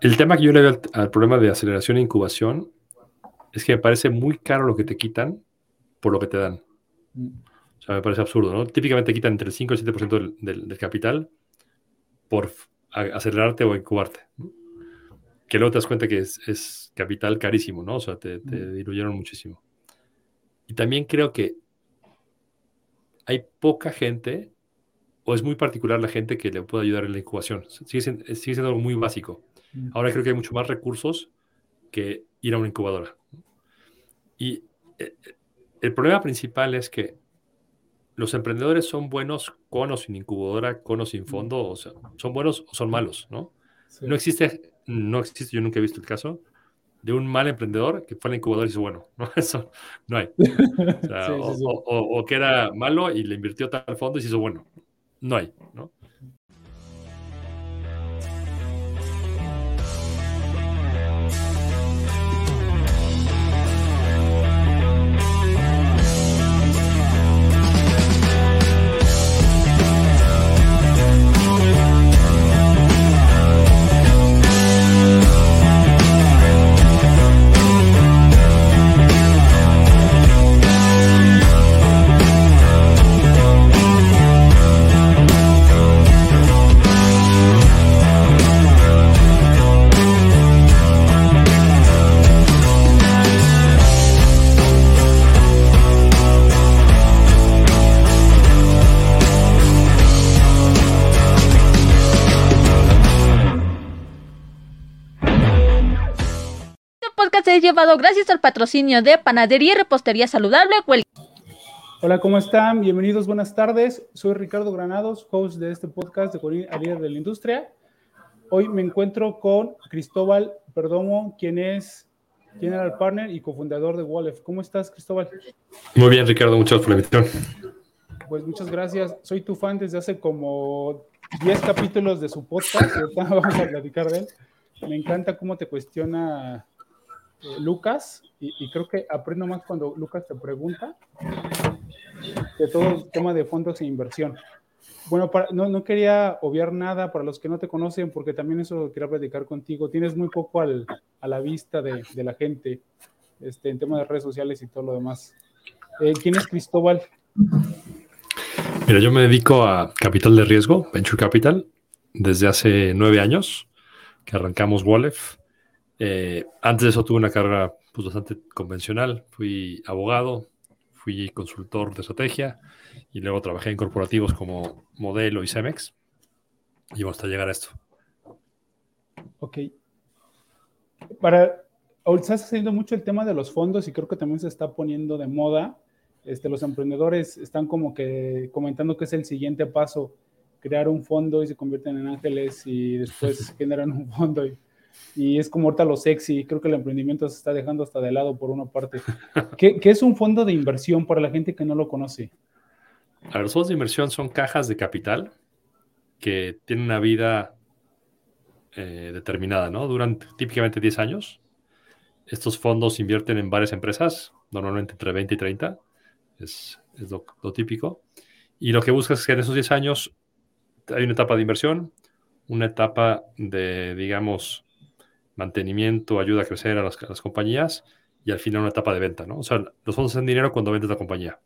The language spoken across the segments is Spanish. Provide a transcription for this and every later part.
El tema que yo le veo al, problema de aceleración e incubación es que me parece muy caro lo que te quitan por lo que te dan. O sea, me parece absurdo, ¿no? Típicamente quitan entre el 5 y el 7% del, del, capital por acelerarte o incubarte. Que luego te das cuenta que es, capital carísimo, ¿no? O sea, te, te diluyeron muchísimo. Y también creo que hay poca gente, o es muy particular la gente que le puede ayudar en la incubación. Sigue siendo, algo muy básico. Ahora creo que hay mucho más recursos que ir a una incubadora. Y eh, el problema principal es que los emprendedores son buenos con o sin incubadora, con o sin fondo, o sea, son buenos o son malos, ¿no? No existe, no existe, yo nunca he visto el caso, de un mal emprendedor que fue al incubador y dice, bueno, no, eso no hay. O, que era malo y le invirtió tal fondo y se hizo bueno. No hay, ¿no? Llevado gracias al patrocinio de Panadería y Repostería Saludable. Hola, ¿cómo están? Bienvenidos, buenas tardes. Soy Ricardo Granados, host de este podcast de Colina Líder de la Industria. Hoy me encuentro con Cristóbal Perdomo, quien es General Partner y cofundador de Wallef. ¿Cómo estás, Cristóbal? Muy bien, Ricardo, muchas gracias por la invitación. Pues muchas gracias. Soy tu fan desde hace como 10 capítulos de su podcast, y ahorita vamos a platicar de él. Me encanta cómo te cuestiona eh, Lucas, y, creo que aprendo más cuando Lucas te pregunta de todo el tema de fondos e inversión. Bueno, no, quería obviar nada para los que no te conocen, porque también eso quería platicar contigo. Tienes muy poco al, a la vista de, de, la gente este, en temas de redes sociales y todo lo demás. Eh, ¿Quién es Cristóbal? Mira, yo me dedico a capital de riesgo, Venture Capital, desde hace nueve años que arrancamos Wallef. Eh, antes de eso tuve una carrera pues, bastante convencional. Fui abogado, fui consultor de estrategia y luego trabajé en corporativos como Modelo y Cemex. Y hasta llegar a esto. Ok. Para, estás haciendo mucho el tema de los fondos y creo que también se está poniendo de moda. Este, los emprendedores están como que comentando que es el siguiente paso, crear un fondo y se convierten en ángeles y después generan un fondo. Y, y es como ahorita lo sexy. Creo que el emprendimiento se está dejando hasta de lado por una parte. ¿Qué, es un fondo de inversión para la gente que no lo conoce? A los fondos de inversión son cajas de capital que tienen una vida eh, determinada, ¿no? Duran típicamente 10 años. Estos fondos invierten en varias empresas, normalmente entre 20 y 30, es, lo, lo, típico. Y lo que buscas es que en esos 10 años hay una etapa de inversión, una etapa de, digamos, mantenimiento, ayuda a crecer a las, compañías y al final una etapa de venta, ¿no? O sea, los fondos hacen dinero cuando vendes la compañía.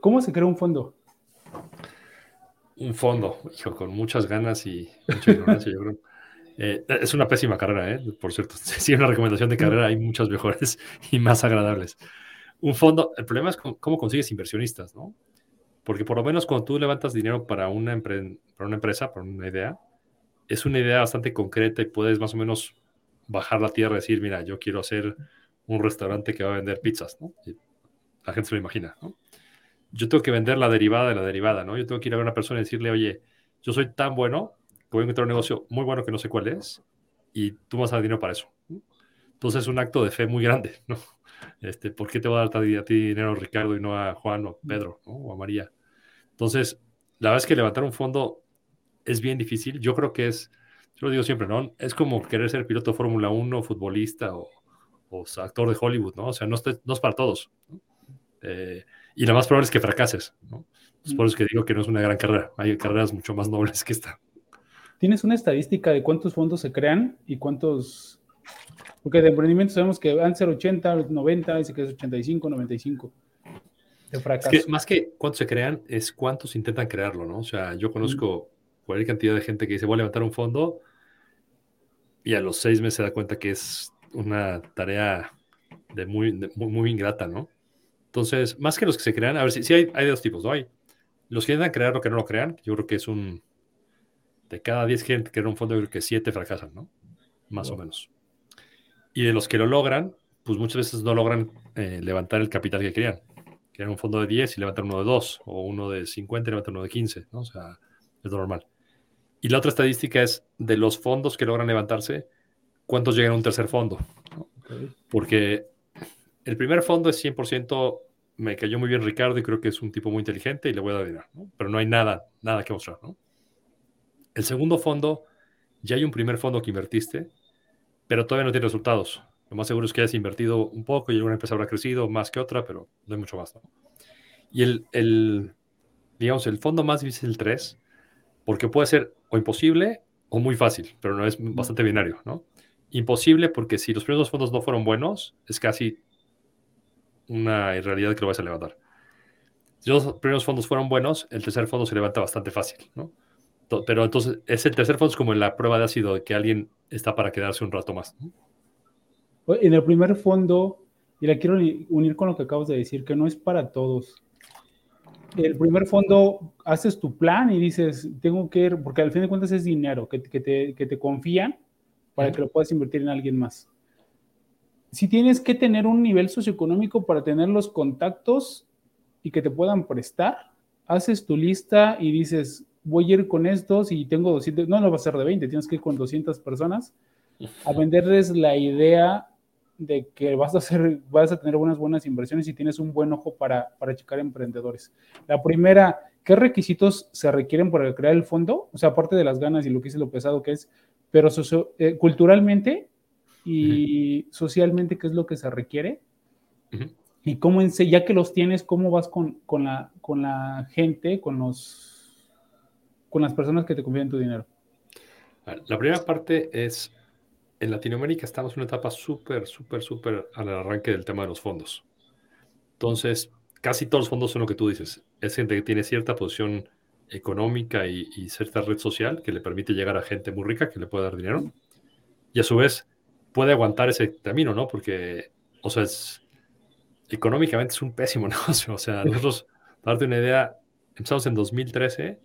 ¿Cómo se crea un fondo? Un fondo, hijo, con muchas ganas y mucha ignorancia, yo creo. Eh, es una pésima carrera, ¿eh? por cierto. Si es una recomendación de carrera, hay muchas mejores y más agradables. Un fondo, el problema es cómo consigues inversionistas, ¿no? Porque por lo menos cuando tú levantas dinero para una, para una empresa, para una idea, es una idea bastante concreta y puedes más o menos bajar la tierra y decir, mira, yo quiero hacer un restaurante que va a vender pizzas, ¿no? la gente se lo imagina, ¿no? Yo tengo que vender la derivada de la derivada, ¿no? Yo tengo que ir a ver a una persona y decirle, oye, yo soy tan bueno que voy a encontrar un negocio muy bueno que no sé cuál es y tú vas a dar dinero para eso. Entonces es un acto de fe muy grande, ¿no? Este, ¿Por qué te va a dar a ti dinero Ricardo y no a Juan o Pedro o a María? Entonces, la verdad es que levantar un fondo es bien difícil. Yo creo que es, yo lo digo siempre, ¿no? Es como querer ser piloto de Fórmula 1, futbolista o, actor de Hollywood, ¿no? O sea, no, no es para todos. Eh, y lo más probable es que fracases, ¿no? Es por eso que digo que no es una gran carrera. Hay carreras mucho más nobles que esta. ¿Tienes una estadística de cuántos fondos se crean y cuántos? Porque de emprendimiento sabemos que van a ser 80, 90, dice que es 85, 95 de fracaso. Es que más que cuántos se crean, es cuántos intentan crearlo, ¿no? O sea, yo conozco cualquier cantidad de gente que dice, voy a levantar un fondo y a los seis meses se da cuenta que es una tarea de muy, muy, muy, ingrata, ¿no? Entonces, más que los que se crean, a ver si, hay, hay de dos tipos, ¿no? Hay los que intentan crear lo que no lo crean, yo creo que es un de cada 10 que crean un fondo, yo creo que 7 fracasan, ¿no? Más o menos. Y de los que lo logran, pues muchas veces no logran eh, levantar el capital que querían. Crean un fondo de 10 y levantan uno de 2, o uno de 50 y levantan uno de 15, ¿no? O sea, es normal. Y la otra estadística es de los fondos que logran levantarse, ¿cuántos llegan a un tercer fondo? Porque el primer fondo es 100%, me cayó muy bien Ricardo y creo que es un tipo muy inteligente y le voy a dar dinero, ¿no? Pero no hay nada, nada que mostrar, ¿no? El segundo fondo, ya hay un primer fondo que invertiste, pero todavía no tiene resultados. Lo más seguro es que hayas invertido un poco y alguna empresa habrá crecido más que otra, pero no hay mucho más. Y el, el, digamos, el fondo más difícil el 3, porque puede ser o imposible o muy fácil, pero no es bastante binario, ¿no? Imposible porque si los primeros dos fondos no fueron buenos, es casi una irrealidad que lo vas a levantar. Si los primeros fondos fueron buenos, el tercer fondo se levanta bastante fácil, ¿no? Pero entonces, ese tercer fondo es como la prueba de ácido de que alguien está para quedarse un rato más. En el primer fondo, y la quiero unir con lo que acabas de decir, que no es para todos. El primer fondo, haces tu plan y dices, tengo que ir, porque al fin de cuentas es dinero que, que, te, que te, confían para que lo puedas invertir en alguien más. Si tienes que tener un nivel socioeconómico para tener los contactos y que te puedan prestar, haces tu lista y dices, voy a ir con estos y tengo 200, no, no va a ser de 20, tienes que ir con 200 personas a venderles la idea de que vas a hacer, vas a tener unas buenas inversiones y tienes un buen ojo para, para checar emprendedores. La primera, ¿qué requisitos se requieren para crear el fondo? O sea, aparte de las ganas y lo que dice lo pesado que es, pero eh, culturalmente y socialmente, ¿qué es lo que se requiere? Y cómo, ya que los tienes, ¿cómo vas con, con, la, con la gente, con los con las personas que te confían tu dinero? La primera parte es, en Latinoamérica estamos en una etapa súper, súper, súper al arranque del tema de los fondos. Entonces, casi todos los fondos son lo que tú dices. Es gente que tiene cierta posición económica y, cierta red social que le permite llegar a gente muy rica que le puede dar dinero. Y a su vez puede aguantar ese camino, ¿no? Porque, o sea, es, económicamente es un pésimo negocio. O sea, nosotros, para darte una idea, empezamos en 2013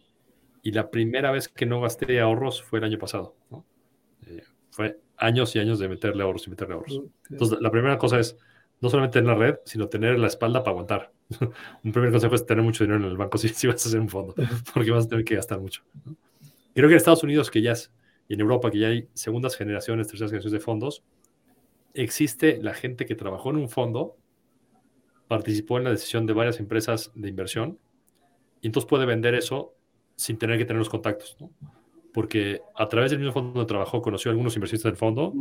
y la primera vez que no gasté ahorros fue el año pasado. Eh, fue años y años de meterle ahorros y meterle ahorros. Entonces, la primera cosa es no solamente tener la red, sino tener la espalda para aguantar. un primer consejo es tener mucho dinero en el banco si, si, vas a hacer un fondo, porque vas a tener que gastar mucho. Creo que en Estados Unidos, que ya es, y en Europa, que ya hay segundas generaciones, terceras generaciones de fondos, existe la gente que trabajó en un fondo, participó en la decisión de varias empresas de inversión, y entonces puede vender eso sin tener que tener los contactos, ¿no? Porque a través del mismo fondo de trabajo conoció a algunos inversionistas del fondo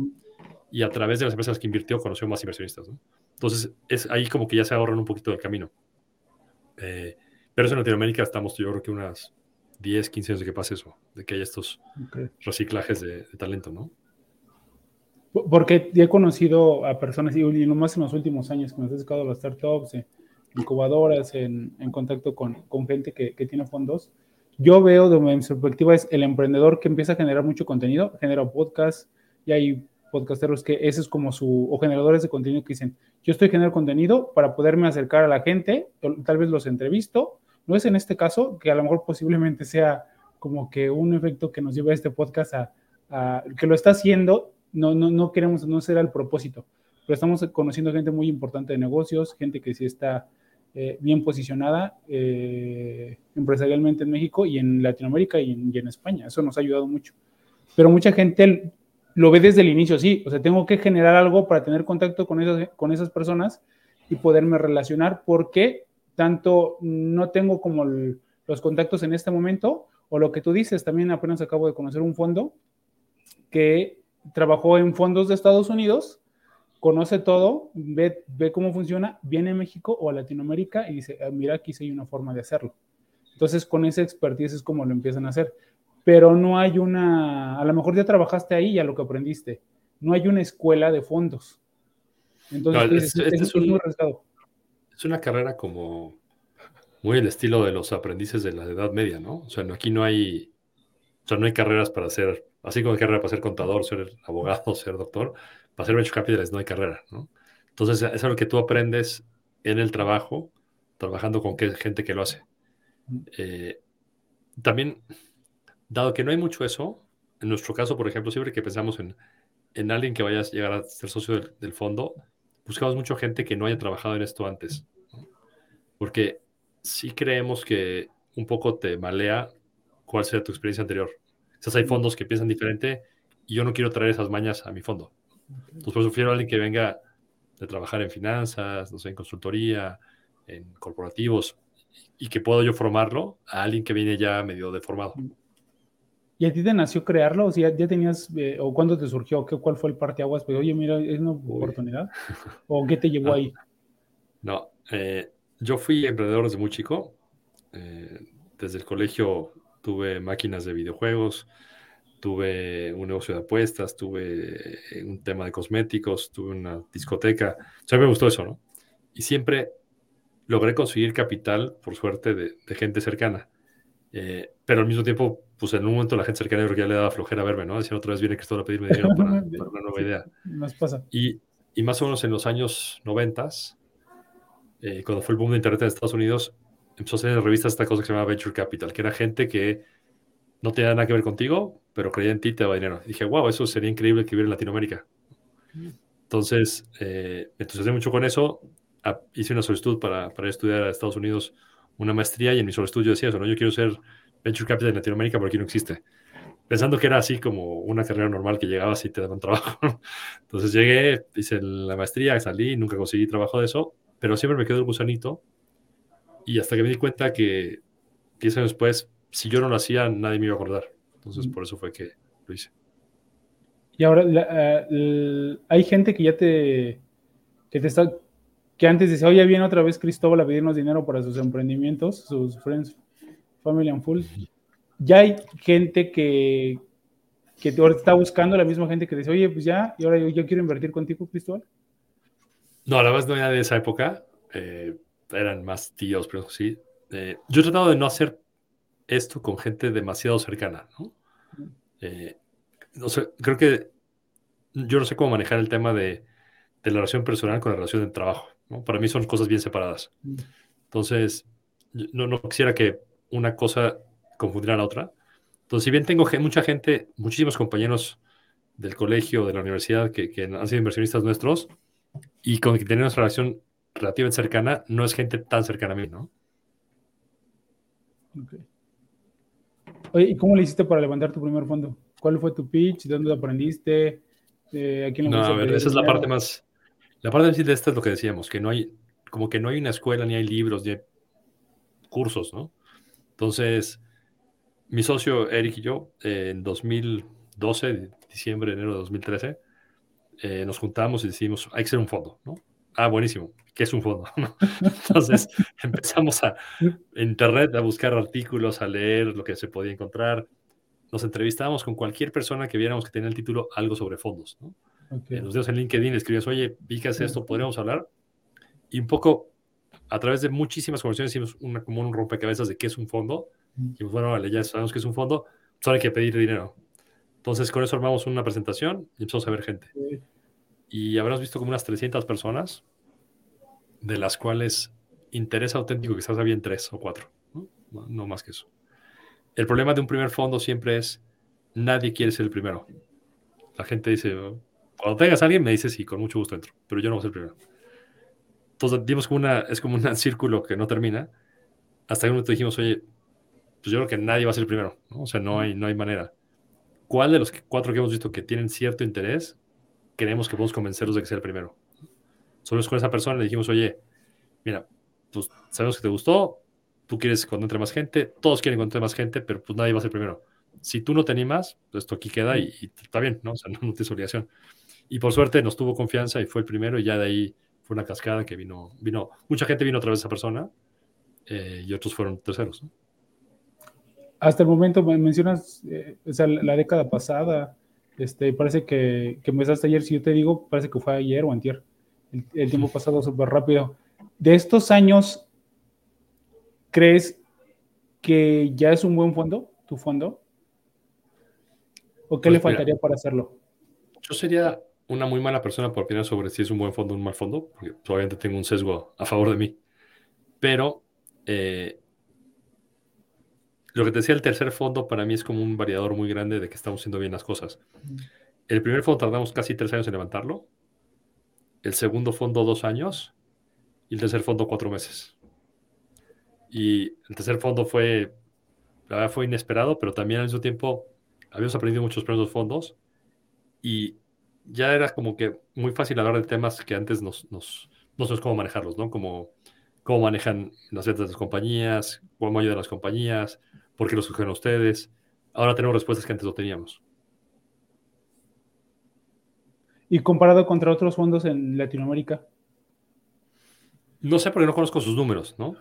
y a través de las empresas que invirtió conoció más inversionistas, ¿no? Entonces, es ahí como que ya se ahorran un poquito del camino. Eh, pero eso en Latinoamérica estamos, yo creo que unas 10, 15 años de que pase eso, de que haya estos reciclajes de, talento, ¿no? Porque he conocido a personas, y no más en los últimos años, que me he dedicado a las startups, incubadoras, en, en contacto con, con gente que, que, tiene fondos, yo veo de mi perspectiva es el emprendedor que empieza a generar mucho contenido, genera podcast, y hay podcasteros que ese es como su, o generadores de contenido que dicen, yo estoy generando contenido para poderme acercar a la gente, tal vez los entrevisto, no es en este caso, que a lo mejor posiblemente sea como que un efecto que nos lleva a este podcast a, a que lo está haciendo, no, no, no queremos, no será el propósito, pero estamos conociendo gente muy importante de negocios, gente que sí está eh, bien posicionada eh, empresarialmente en México y en Latinoamérica y en, España. Eso nos ha ayudado mucho. Pero mucha gente lo ve desde el inicio, sí, o sea, tengo que generar algo para tener contacto con esas, con esas personas y poderme relacionar porque tanto no tengo como los contactos en este momento o lo que tú dices, también apenas acabo de conocer un fondo que trabajó en fondos de Estados Unidos conoce todo, ve, ve cómo funciona, viene a México o a Latinoamérica y dice, ah, mira, aquí sí hay una forma de hacerlo. Entonces, con esa expertise es como lo empiezan a hacer. pero no hay una, a lo mejor ya trabajaste ahí ya lo que aprendiste, no hay una escuela de fondos. Entonces, es, es, muy arriesgado. Es una carrera como muy el estilo de los aprendices de la Edad Media, ¿no? O sea, aquí no hay, o sea, no hay carreras para ser, así como hay carrera para ser contador, ser abogado, ser doctor, para ser venture capitalist no hay carrera, ¿no? Entonces, es algo que tú aprendes en el trabajo, trabajando con gente que lo hace. Eh, también, dado que no hay mucho eso, en nuestro caso, por ejemplo, siempre que pensamos en, en alguien que vaya a llegar a ser socio del, fondo, buscamos mucha gente que no haya trabajado en esto antes. Porque sí creemos que un poco te malea cuál sea tu experiencia anterior. Quizás hay fondos que piensan diferente y yo no quiero traer esas mañas a mi fondo. Entonces, por prefiero a alguien que venga de trabajar en finanzas, no sé, en consultoría, en corporativos, y que puedo yo formarlo a alguien que viene ya medio deformado. ¿Y a ti te nació crearlo? O sea, ya tenías, eh, o cuándo te surgió, ¿Qué, cuál fue el parteaguas? Pues, oye, mira, es una oportunidad. ¿O qué te llevó ah. ahí? No, eh, yo fui emprendedor desde muy chico. Eh, desde el colegio tuve máquinas de videojuegos, tuve un negocio de apuestas, tuve un tema de cosméticos, tuve una discoteca. O sea, me gustó eso, ¿no? Y siempre logré conseguir capital, por suerte, de, gente cercana. Eh, pero al mismo tiempo, pues en un momento la gente cercana creo que ya le daba flojera verme, ¿no? Decían otra vez viene Cristóbal a pedirme dinero para, una nueva idea. Pasa. Y, y, más o menos en los años noventas, eh, cuando fue el boom de Internet en Estados Unidos, empezó a hacer en revistas esta cosa que se llama Venture Capital, que era gente que no tenía nada que ver contigo, pero creía en ti te daba dinero. Y dije, wow, eso sería increíble que hubiera en Latinoamérica. Entonces, eh, me entusiasmé mucho con eso. hice una solicitud para, para estudiar a Estados Unidos una maestría y en mi solicitud yo decía eso, ¿no? Yo quiero ser Venture Capital en Latinoamérica, pero aquí no existe. Pensando que era así como una carrera normal que llegabas y te daban trabajo. Entonces llegué, hice la maestría, salí, nunca conseguí trabajo de eso pero siempre me quedó el gusanito. Y hasta que me di cuenta que 10 años después, si yo no lo hacía, nadie me iba a acordar. Entonces, por eso fue que lo hice. Y ahora, eh, hay gente que ya te, que te está, que antes decía, oye, viene otra vez Cristóbal a pedirnos dinero para sus emprendimientos, sus Friends, Family and Full. Ya hay gente que, que ahora está buscando, la misma gente que dice, oye, pues ya, y ahora yo, yo quiero invertir contigo, Cristóbal. No, la verdad no era de esa época. Eh, eran más tíos, pero sí. Eh, yo he tratado de no hacer esto con gente demasiado cercana, ¿no? Eh, no sé, creo que yo no sé cómo manejar el tema de, de, la relación personal con la relación de trabajo. ¿no? Para mí son cosas bien separadas. Entonces, no, no quisiera que una cosa confundiera a la otra. Entonces, si bien tengo mucha gente, muchísimos compañeros del colegio, de la universidad, que, que han sido inversionistas nuestros, y con que tenemos relación relativamente cercana, no es gente tan cercana a mí, ¿no? Oye, ¿y cómo le hiciste para levantar tu primer fondo? ¿Cuál fue tu pitch? ¿De dónde lo aprendiste? Eh, no, a ver, esa es la parte más... La parte de esta es lo que decíamos, que no hay, como que no hay una escuela, ni hay libros, ni hay cursos, ¿no? Entonces, mi socio Eric y yo, en 2012, diciembre, enero de 2013, eh, nos juntamos y decimos, hay que ser un fondo, ¿no? Ah, buenísimo. ¿Qué es un fondo? Entonces empezamos a internet a buscar artículos, a leer lo que se podía encontrar. Nos entrevistábamos con cualquier persona que viéramos que tenía el título algo sobre fondos. ¿no? Okay. Nos dimos en LinkedIn, escribías, oye, vi que hace esto, podríamos hablar. Y un poco a través de muchísimas conversaciones hicimos una, como un rompecabezas de qué es un fondo. Y bueno, vale, ya sabemos qué es un fondo, solo hay que pedir dinero. Entonces, con eso armamos una presentación y empezamos a ver gente. Y habrás visto como unas 300 personas, de las cuales interés auténtico quizás había tres o cuatro, ¿no? más que eso. El problema de un primer fondo siempre es, nadie quiere ser el primero. La gente dice, cuando tengas a alguien me dices, sí, con mucho gusto entro, pero yo no voy a ser el primero. Entonces, dimos es como un círculo que no termina, hasta que un momento dijimos, oye, pues yo creo que nadie va a ser el primero, ¿no? o sea, no hay, no hay manera. ¿cuál de los cuatro que hemos visto que tienen cierto interés creemos que podemos convencerlos de que sea el primero? Solo con esa persona le dijimos, oye, mira, pues sabemos que te gustó, tú quieres que entre más gente, todos quieren que más gente, pero pues nadie va a ser primero. Si tú no te animas, pues esto aquí queda y, está bien, ¿no? O sea, no, tienes obligación. Y por suerte nos tuvo confianza y fue el primero y ya de ahí fue una cascada que vino, vino, mucha gente vino otra vez esa persona eh, y otros fueron terceros. ¿no? hasta el momento mencionas eh, o sea, la década pasada, este, parece que, que empezaste ayer, si yo te digo, parece que fue ayer o antier. El, el tiempo pasado súper rápido. De estos años, ¿crees que ya es un buen fondo, tu fondo? ¿O qué Pues le mira. faltaría para hacerlo? Yo sería una muy mala persona por opinar sobre si es un buen fondo o un mal fondo, porque obviamente tengo un sesgo a favor de mí. Pero eh, lo que te decía, el tercer fondo para mí es como un variador muy grande de que estamos haciendo bien las cosas. El primer fondo tardamos casi tres años en levantarlo, el segundo fondo dos años y el tercer fondo cuatro meses. Y el tercer fondo fue, fue inesperado, pero también al mismo tiempo habíamos aprendido muchos primeros fondos y ya era como que muy fácil hablar de temas que antes nos, nos, no sabes cómo manejarlos, ¿no? Como cómo manejan las ventas de las compañías, cómo ayudan las compañías, por qué los escogen ustedes. Ahora tenemos respuestas que antes no teníamos. Y comparado contra otros fondos en Latinoamérica. No sé porque no conozco sus números, ¿no?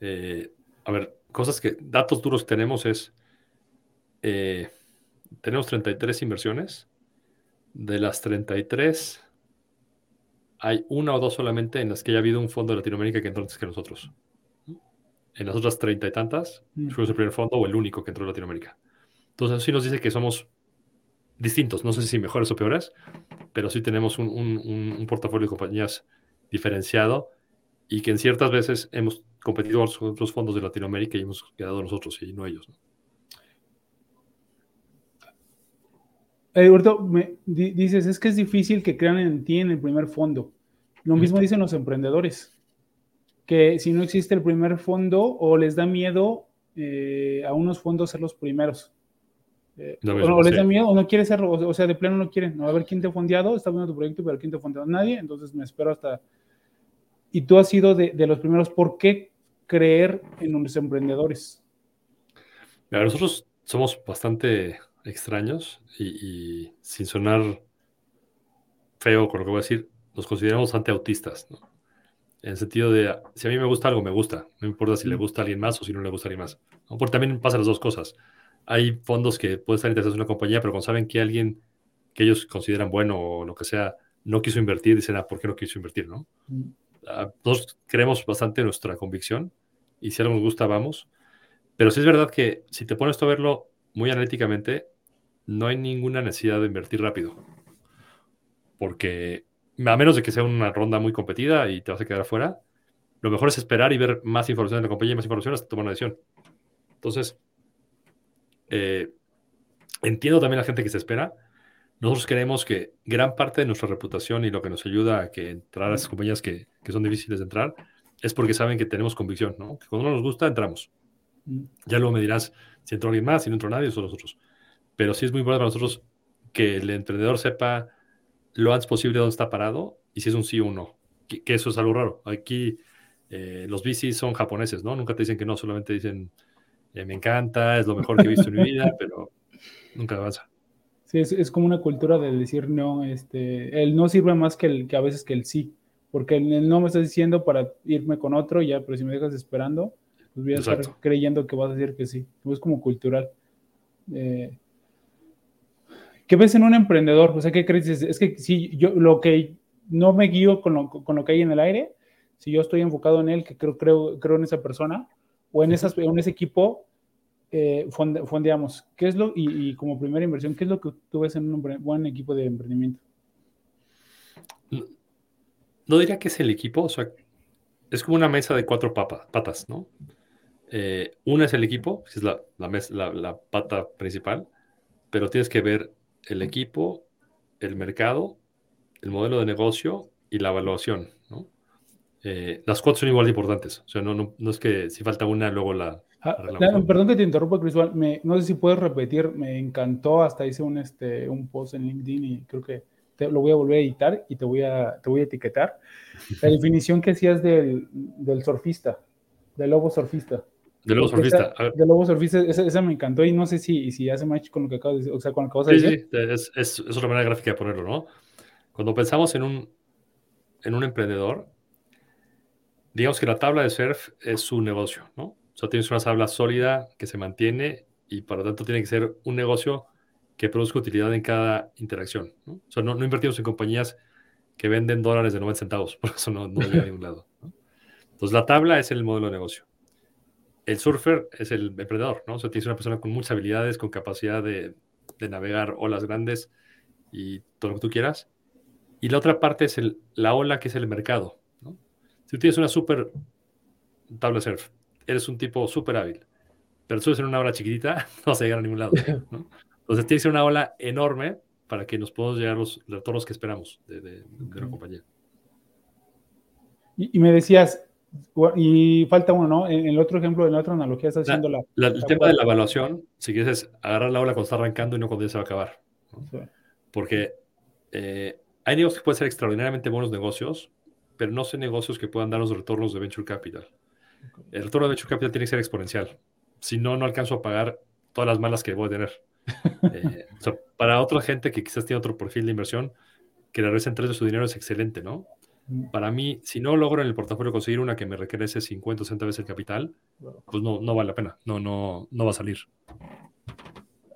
Eh, a ver, cosas que, datos duros que tenemos es, eh, tenemos 33 inversiones. De las 33, hay una o dos solamente en las que haya habido un fondo de Latinoamérica que entró antes que nosotros. En las otras treinta y tantas, Mm. fuimos el primer fondo o el único que entró de Latinoamérica. Entonces, eso sí nos dice que somos distintos. No sé si mejores o peores, pero sí tenemos un, un- un- portafolio de compañías diferenciado y que en ciertas veces hemos competido con otros fondos de Latinoamérica y hemos quedado nosotros y no ellos. ¿no? Eh, Hurto, me di- dices, es que es difícil que crean en ti en el primer fondo. Lo mismo dicen los emprendedores, que si no existe el primer fondo o les da miedo eh, a unos fondos ser los primeros. Eh, mismo, o les sí. da miedo o no quiere serlo, o, sea, de plano no quieren. No, a ver quién te ha fondeado, está viendo tu proyecto, pero quién te ha fondeado nadie, entonces me espero hasta... Y tú has sido de, de los primeros, ¿por qué creer en los emprendedores? Mira, nosotros somos bastante extraños y, y sin sonar feo con lo que voy a decir, nos consideramos bastante autistas, ¿no? En el sentido de, si a mí me gusta algo, me gusta. No importa si le gusta a alguien más o si no le gusta a alguien más. ¿no? Porque también pasan las dos cosas. Hay fondos que pueden estar interesados en una compañía, pero cuando saben que alguien que ellos consideran bueno o lo que sea, no quiso invertir, dicen, ah, ¿por qué no quiso invertir, no? Ah, nosotros creemos bastante en nuestra convicción y si algo nos gusta, vamos. Pero sí es verdad que si te pones a verlo muy analíticamente, no hay ninguna necesidad de invertir rápido. Porque a menos de que sea una ronda muy competida y te vas a quedar afuera, lo mejor es esperar y ver más información de la compañía y más información hasta tomar una decisión. Entonces, eh, entiendo también a la gente que se espera. Nosotros creemos que gran parte de nuestra reputación y lo que nos ayuda a que entrar a esas compañías que, que son difíciles de entrar es porque saben que tenemos convicción, ¿no? Que cuando no nos gusta, entramos. Mm. Ya luego me dirás si entró alguien más, si no entró nadie, son nosotros. Pero sí es muy importante para nosotros que el emprendedor sepa lo antes posible dónde está parado y si es un sí o un no. Que, que eso es algo raro. Aquí eh, los VCs son japoneses, ¿no? Nunca te dicen que no, solamente dicen eh, me encanta, es lo mejor que he visto en mi vida, pero nunca avanza. Sí, es, es como una cultura de decir no, este, el no sirve más que, el, que a veces que el sí, porque el, el no me estás diciendo para irme con otro, ya, pero si me dejas esperando, pues voy a estar creyendo que vas a decir que sí. Es como cultural. Eh, ¿Qué ves en un emprendedor? O sea, ¿qué crees? Es, es que si yo lo que no me guío con lo, con lo que hay en el aire, si yo estoy enfocado en él, que creo, creo, creo en esa persona, o en, esas, en ese equipo, eh, fonde, fondeamos. ¿Qué es lo, y, y, como primera inversión, qué es lo que tú ves en un buen equipo de emprendimiento? No, diría que es el equipo, o sea, es como una mesa de cuatro papa, patas, ¿no? Eh, una es el equipo, que es la, la, mesa, la, la pata principal, pero tienes que ver el equipo, el mercado, el modelo de negocio y la evaluación. Eh, las cuatro son igual de importantes. O sea, no, no, no es que si falta una, luego la. Ah, la perdón que te interrumpa, Cristóbal. Me, no sé si puedes repetir. Me encantó. Hasta hice un, este, un post en LinkedIn y creo que te, lo voy a volver a editar y te voy a, te voy a etiquetar. La definición que hacías del, del surfista, del lobo surfista. Del lobo surfista. Esa, del lobo surfista, esa, esa, me encantó y no sé si, si hace match con lo que acabas de decir, o sea, con lo que acabas de sí, decir. Sí, es, es, es otra manera gráfica de ponerlo, ¿no? Cuando pensamos en un, en un emprendedor, digamos que la tabla de surf es su negocio, ¿no? O sea, tienes una tabla sólida que se mantiene y por lo tanto tiene que ser un negocio que produzca utilidad en cada interacción. ¿no? O sea, no, no, invertimos en compañías que venden dólares de 90 centavos, por eso no, no llega a ningún lado. ¿no? Entonces, la tabla es el modelo de negocio. El surfer es el emprendedor, ¿no? O sea, tienes una persona con muchas habilidades, con capacidad de, de navegar olas grandes y todo lo que tú quieras. Y la otra parte es el, la ola, que es el mercado. Si tú tienes una super tabla surf, eres un tipo súper hábil, pero tú en una ola chiquitita, no vas a llegar a ningún lado. ¿no? Entonces tiene que ser una ola enorme para que nos podamos llegar los retornos que esperamos de, de, de la compañía. Y, y, me decías, y falta uno, ¿no? En el otro ejemplo, en la otra analogía, estás haciendo la. la, la el tema de la evaluación, si quieres, es agarrar la ola cuando está arrancando y no cuando ya se va a acabar. ¿no? Sí. Porque eh, hay negocios que pueden ser extraordinariamente buenos negocios, pero no son negocios que puedan dar los retornos de venture capital. El retorno de venture capital tiene que ser exponencial. Si no, no alcanzo a pagar todas las malas que voy a tener. eh, o sea, para otra gente que quizás tiene otro perfil de inversión, que le regresen tres de su dinero es excelente, ¿no? Para mí, si no logro en el portafolio conseguir una que me regrese 50 o 60 veces el capital, pues no, no vale la pena, no, no, no va a salir.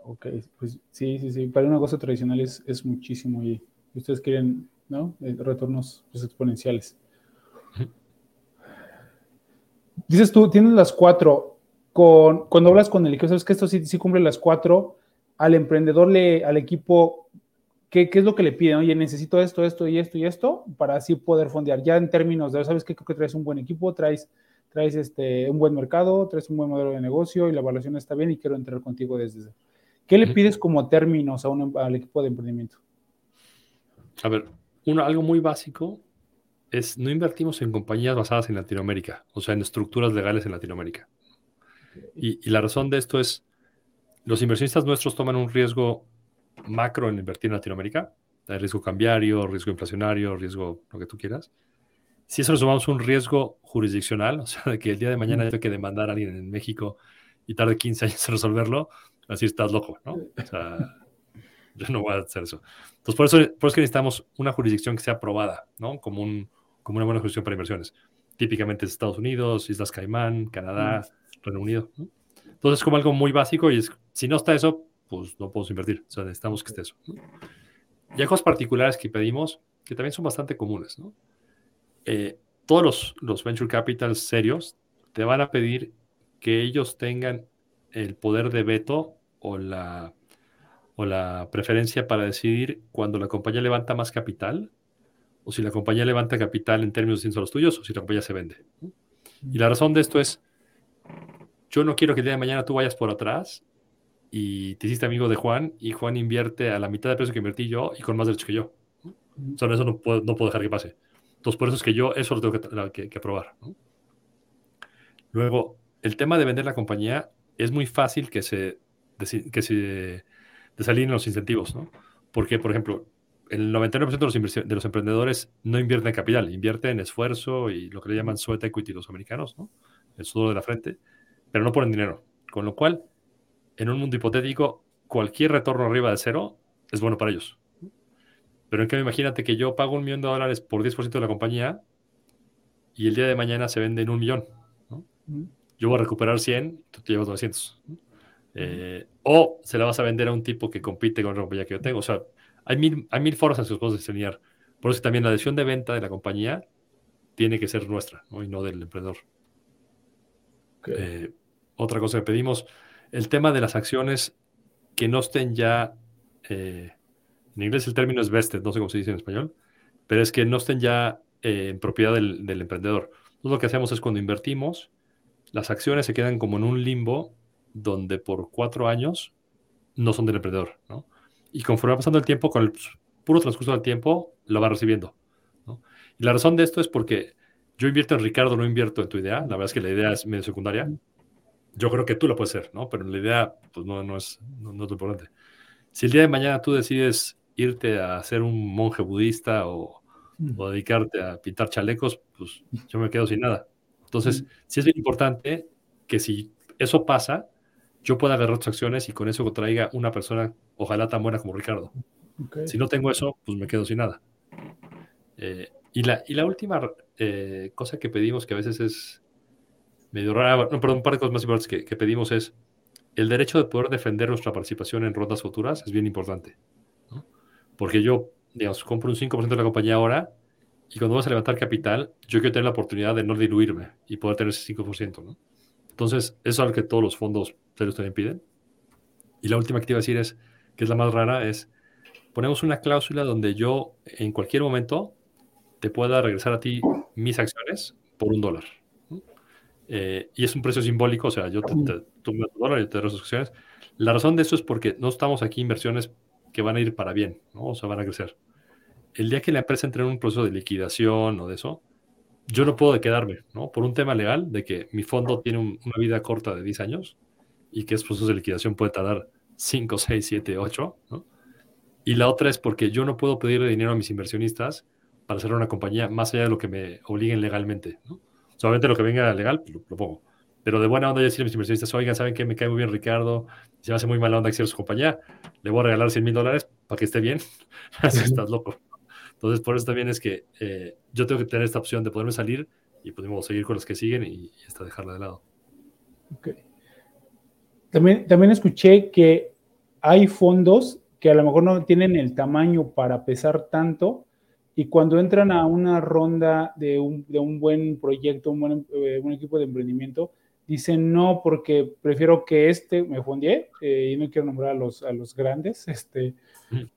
Ok, pues sí, sí, sí. Para un negocio tradicional es, es muchísimo y ustedes quieren, ¿no? Retornos pues, exponenciales. Dices tú, tienes las cuatro. Con, cuando hablas con el equipo, sabes que esto sí, sí cumple las cuatro. Al emprendedor, le, al equipo, ¿qué, ¿qué, es lo que le piden? Oye, necesito esto, esto y esto y esto para así poder fondear. Ya en términos de, ¿sabes qué? Creo que traes un buen equipo, traes, traes este, un buen mercado, traes un buen modelo de negocio y la evaluación está bien y quiero entrar contigo desde. ¿Qué le pides como términos a un, al equipo de emprendimiento? A ver, uno, algo muy básico es no invertimos en compañías basadas en Latinoamérica, o sea, en estructuras legales en Latinoamérica. Y, y, la razón de esto es, los inversionistas nuestros toman un riesgo macro en invertir en Latinoamérica, hay riesgo cambiario, riesgo inflacionario, riesgo lo que tú quieras. Si eso le sumamos un riesgo jurisdiccional, o sea, de que el día de mañana hay que demandar a alguien en México y tarde 15 años en resolverlo, así estás loco, ¿no? O sea, yo no voy a hacer eso. Entonces, por eso, por eso que necesitamos una jurisdicción que sea aprobada, ¿no? Como, un, como una buena jurisdicción para inversiones. Típicamente es Estados Unidos, Islas Caimán, Canadá, mm. Reino Unido. ¿no? Entonces, es como algo muy básico y es, si no está eso, pues no podemos invertir. O sea, necesitamos que esté eso. ¿no? Y hay cosas particulares que pedimos que también son bastante comunes, ¿no? Eh, todos los, los venture capital serios te van a pedir que ellos tengan el poder de veto o la, o la preferencia para decidir cuando la compañía levanta más capital o si la compañía levanta capital en términos distintos a los tuyos o si la compañía se vende. Y la razón de esto es, yo no quiero que el día de mañana tú vayas por atrás y te hiciste amigo de Juan y Juan invierte a la mitad de precio que invertí yo y con más derechos que yo. O sea, eso no puedo, no puedo dejar que pase. Entonces, por eso es que yo eso lo tengo que, que. ¿no? Luego, el tema de vender la compañía es muy fácil que se, que se desalineen los incentivos, ¿no? Porque, por ejemplo, el 99% de los, de los emprendedores no invierten en capital, invierten en esfuerzo y lo que le llaman sweat equity los americanos, ¿no? El sudor de la frente, pero no ponen dinero. Con lo cual, en un mundo hipotético, cualquier retorno arriba de cero es bueno para ellos. Pero en cambio, imagínate que yo pago un millón de dólares por 10% de la compañía y el día de mañana se vende en un millón. ¿no? Yo voy a recuperar 100, tú te llevas 900. Eh, o se la vas a vender a un tipo que compite con la compañía que yo tengo. O sea, hay mil, hay mil formas en sus cosas de diseñar. Por eso también la decisión de venta de la compañía tiene que ser nuestra ¿no? y no del emprendedor. Okay. Eh, otra cosa que pedimos, el tema de las acciones que no estén ya, eh, en inglés el término es vested, no sé cómo se dice en español, pero es que no estén ya eh, en propiedad del, del emprendedor. Entonces lo que hacemos es cuando invertimos, las acciones se quedan como en un limbo donde por cuatro años no son del emprendedor, ¿no? Y conforme va pasando el tiempo, con el puro transcurso del tiempo, lo va recibiendo, ¿no? Y la razón de esto es porque yo invierto en Ricardo, no invierto en tu idea. La verdad es que la idea es medio secundaria. Yo creo que tú lo puedes hacer, ¿no? Pero la idea, pues no, no, es, no, no es lo importante. Si el día de mañana tú decides irte a ser un monje budista o, o dedicarte a pintar chalecos, pues yo me quedo sin nada. Entonces, sí es bien importante que si eso pasa, yo pueda agarrar tus acciones y con eso traiga una persona, ojalá tan buena como Ricardo. Okay. Si no tengo eso, pues me quedo sin nada. Eh, y, la, y la última eh, cosa que pedimos, que a veces es medio rara, no, perdón, un par de cosas más importantes que, que pedimos es, el derecho de poder defender nuestra participación en rondas futuras es bien importante. Porque yo, digamos, compro un 5% de la compañía ahora y cuando vas a levantar capital, yo quiero tener la oportunidad de no diluirme y poder tener ese 5%. ¿no? Entonces, eso es algo que todos los fondos serios también piden. Y la última que te iba a decir es, que es la más rara, es ponemos una cláusula donde yo en cualquier momento te pueda regresar a ti mis acciones por un dólar. Eh, y es un precio simbólico, o sea, yo te, te, tú un dólar y te las acciones. La razón de eso es porque no estamos aquí inversiones que van a ir para bien, ¿no? o sea, van a crecer. El día que la empresa entre en un proceso de liquidación o de eso, yo no puedo quedarme, ¿no? Por un tema legal de que mi fondo tiene una vida corta de 10 años y que ese proceso de liquidación puede tardar 5, 6, 7, 8, ¿no? Y la otra es porque yo no puedo pedirle dinero a mis inversionistas para hacer una compañía más allá de lo que me obliguen legalmente, ¿no? Solamente lo que venga legal, pues, lo, pongo. Pero de buena onda yo decirle a mis inversionistas, oigan, ¿saben qué? Me cae muy bien Ricardo, se me hace muy mala onda que su compañía, le voy a regalar 100 mil dólares para que esté bien. Estás loco. Entonces, por eso también es que eh, yo tengo que tener esta opción de poderme salir y podemos seguir con los que siguen y, y hasta dejarla de lado. Okay. También, también escuché que hay fondos que a lo mejor no tienen el tamaño para pesar tanto y cuando entran a una ronda de un, de un buen proyecto, un buen eh, un equipo de emprendimiento, dicen no porque prefiero que este me fondee eh, y no quiero nombrar a los, a los grandes, este,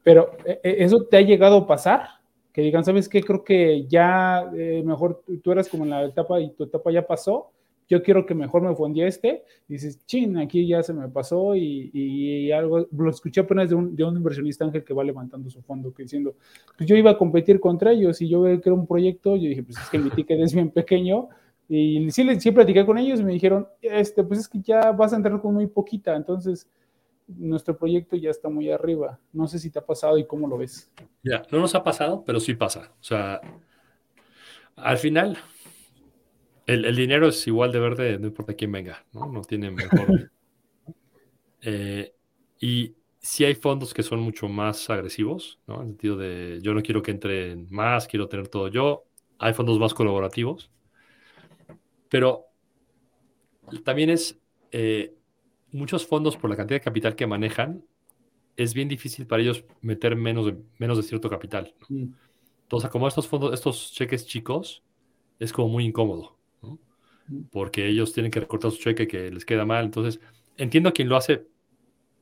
pero eh, eso te ha llegado a pasar que digan, ¿sabes qué? Creo que ya eh, mejor tú eras como en la etapa y tu etapa ya pasó. Yo quiero que mejor me fondee este. Dices, chin, aquí ya se me pasó y, y algo. Lo escuché apenas de un, de un, inversionista ángel que va levantando su fondo, que diciendo, pues yo iba a competir contra ellos y yo veía que era un proyecto. Yo dije, pues es que mi ticket es bien pequeño. Y sí, sí platiqué con ellos y me dijeron, este, pues es que ya vas a entrar con muy poquita. Entonces, nuestro proyecto ya está muy arriba. No sé si te ha pasado y cómo lo ves. Ya, no nos ha pasado, pero sí pasa. O sea, al final, el, el dinero es igual de verde, no importa quién venga, ¿no? No tiene mejor. eh, y sí hay fondos que son mucho más agresivos, ¿no? En el sentido de yo no quiero que entren más, quiero tener todo yo. Hay fondos más colaborativos. Pero también es. Eh, muchos fondos, por la cantidad de capital que manejan, es bien difícil para ellos meter menos de, menos de cierto capital. ¿no? Mm. Entonces, como estos fondos, estos cheques chicos, es como muy incómodo, ¿no? mm. porque ellos tienen que recortar su cheque que les queda mal. Entonces, entiendo a quien lo hace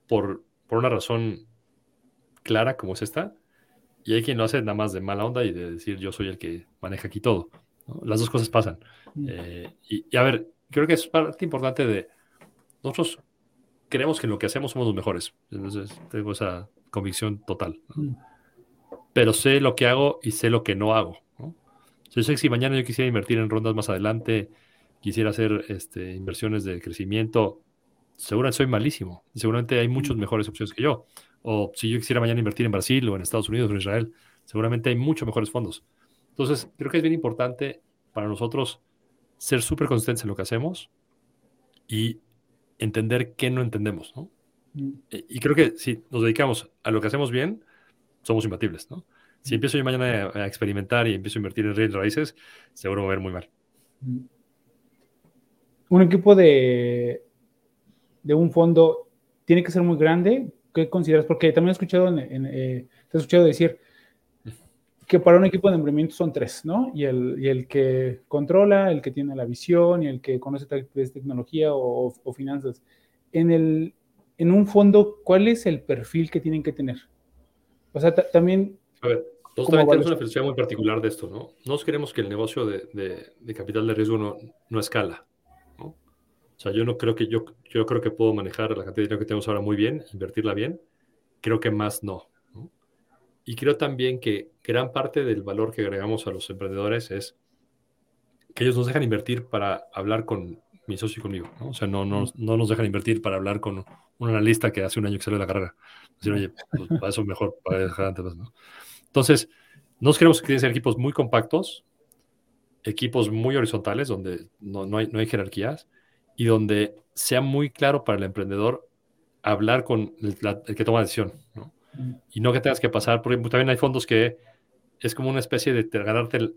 por, por una razón clara como es esta, y hay quien lo hace nada más de mala onda y de decir yo soy el que maneja aquí todo. ¿no? Las dos cosas pasan. Mm. Eh, y, y, a ver, creo que es parte importante de nosotros creemos que en lo que hacemos somos los mejores. Entonces, tengo esa convicción total. ¿no? Pero sé lo que hago y sé lo que no hago. ¿no? Yo sé que si mañana yo quisiera invertir en rondas más adelante, quisiera hacer este, inversiones de crecimiento, seguramente soy malísimo. Seguramente hay muchas mejores opciones que yo. O si yo quisiera mañana invertir en Brasil o en Estados Unidos o en Israel, seguramente hay muchos mejores fondos. Entonces, creo que es bien importante para nosotros ser súper consistentes en lo que hacemos y entender qué no entendemos, ¿no? Mm. Y creo que si nos dedicamos a lo que hacemos bien, somos imbatibles, ¿no? Si empiezo yo mañana a, experimentar y empiezo a invertir en redes raíces, seguro va a ver muy mal. Mm. Un equipo de, de un fondo tiene que ser muy grande. ¿Qué consideras? Porque también he escuchado, en, en, eh, te he escuchado decir que para un equipo de emprendimiento son tres, ¿no? Y el, y el que controla, el que tiene la visión y el que conoce tal vez tecnología o, o, finanzas. En, el, en un fondo, ¿cuál es el perfil que tienen que tener? O sea, también... A ver, nosotros también tenemos una filosofía muy particular de esto, ¿no? Nosotros queremos que el negocio de, de, de capital de riesgo no, no escala, ¿no? O sea, yo no creo que yo, yo creo que puedo manejar la cantidad de dinero que tenemos ahora muy bien, invertirla bien. Creo que más no. Y creo también que gran parte del valor que agregamos a los emprendedores es que ellos nos dejan invertir para hablar con mi socio y conmigo. ¿no? O sea, no, no, no, nos dejan invertir para hablar con un analista que hace un año que salió de la carrera. Decir, oye, pues, para eso mejor, para dejar antes. ¿no? Entonces, nos queremos que ser equipos muy compactos, equipos muy horizontales, donde no, no, hay, no hay jerarquías y donde sea muy claro para el emprendedor hablar con el, el que toma la decisión. ¿no? Y no que tengas que pasar, porque también hay fondos que es como una especie de ganarte el,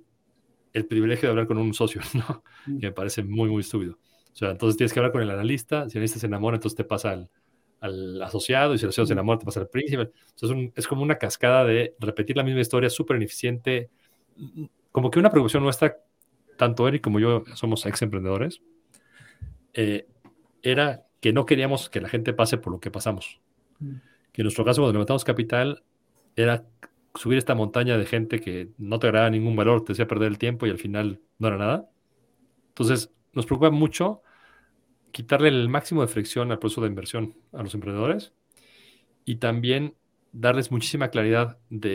el privilegio de hablar con un socio, ¿no? Que me parece muy, muy estúpido. O sea, entonces tienes que hablar con el analista, si el analista se enamora, entonces te pasa al, al asociado, y si el asociado se enamora, te pasa al príncipe. Entonces es, como una cascada de repetir la misma historia súper ineficiente, como que una preocupación nuestra, tanto Eric como yo somos ex emprendedores, eh, era que no queríamos que la gente pase por lo que pasamos. Mm. Que en nuestro caso, cuando levantamos capital, era subir esta montaña de gente que no te agregaba ningún valor, te hacía perder el tiempo y al final no era nada. Entonces, nos preocupa mucho quitarle el máximo de fricción al proceso de inversión a los emprendedores y también darles muchísima claridad de,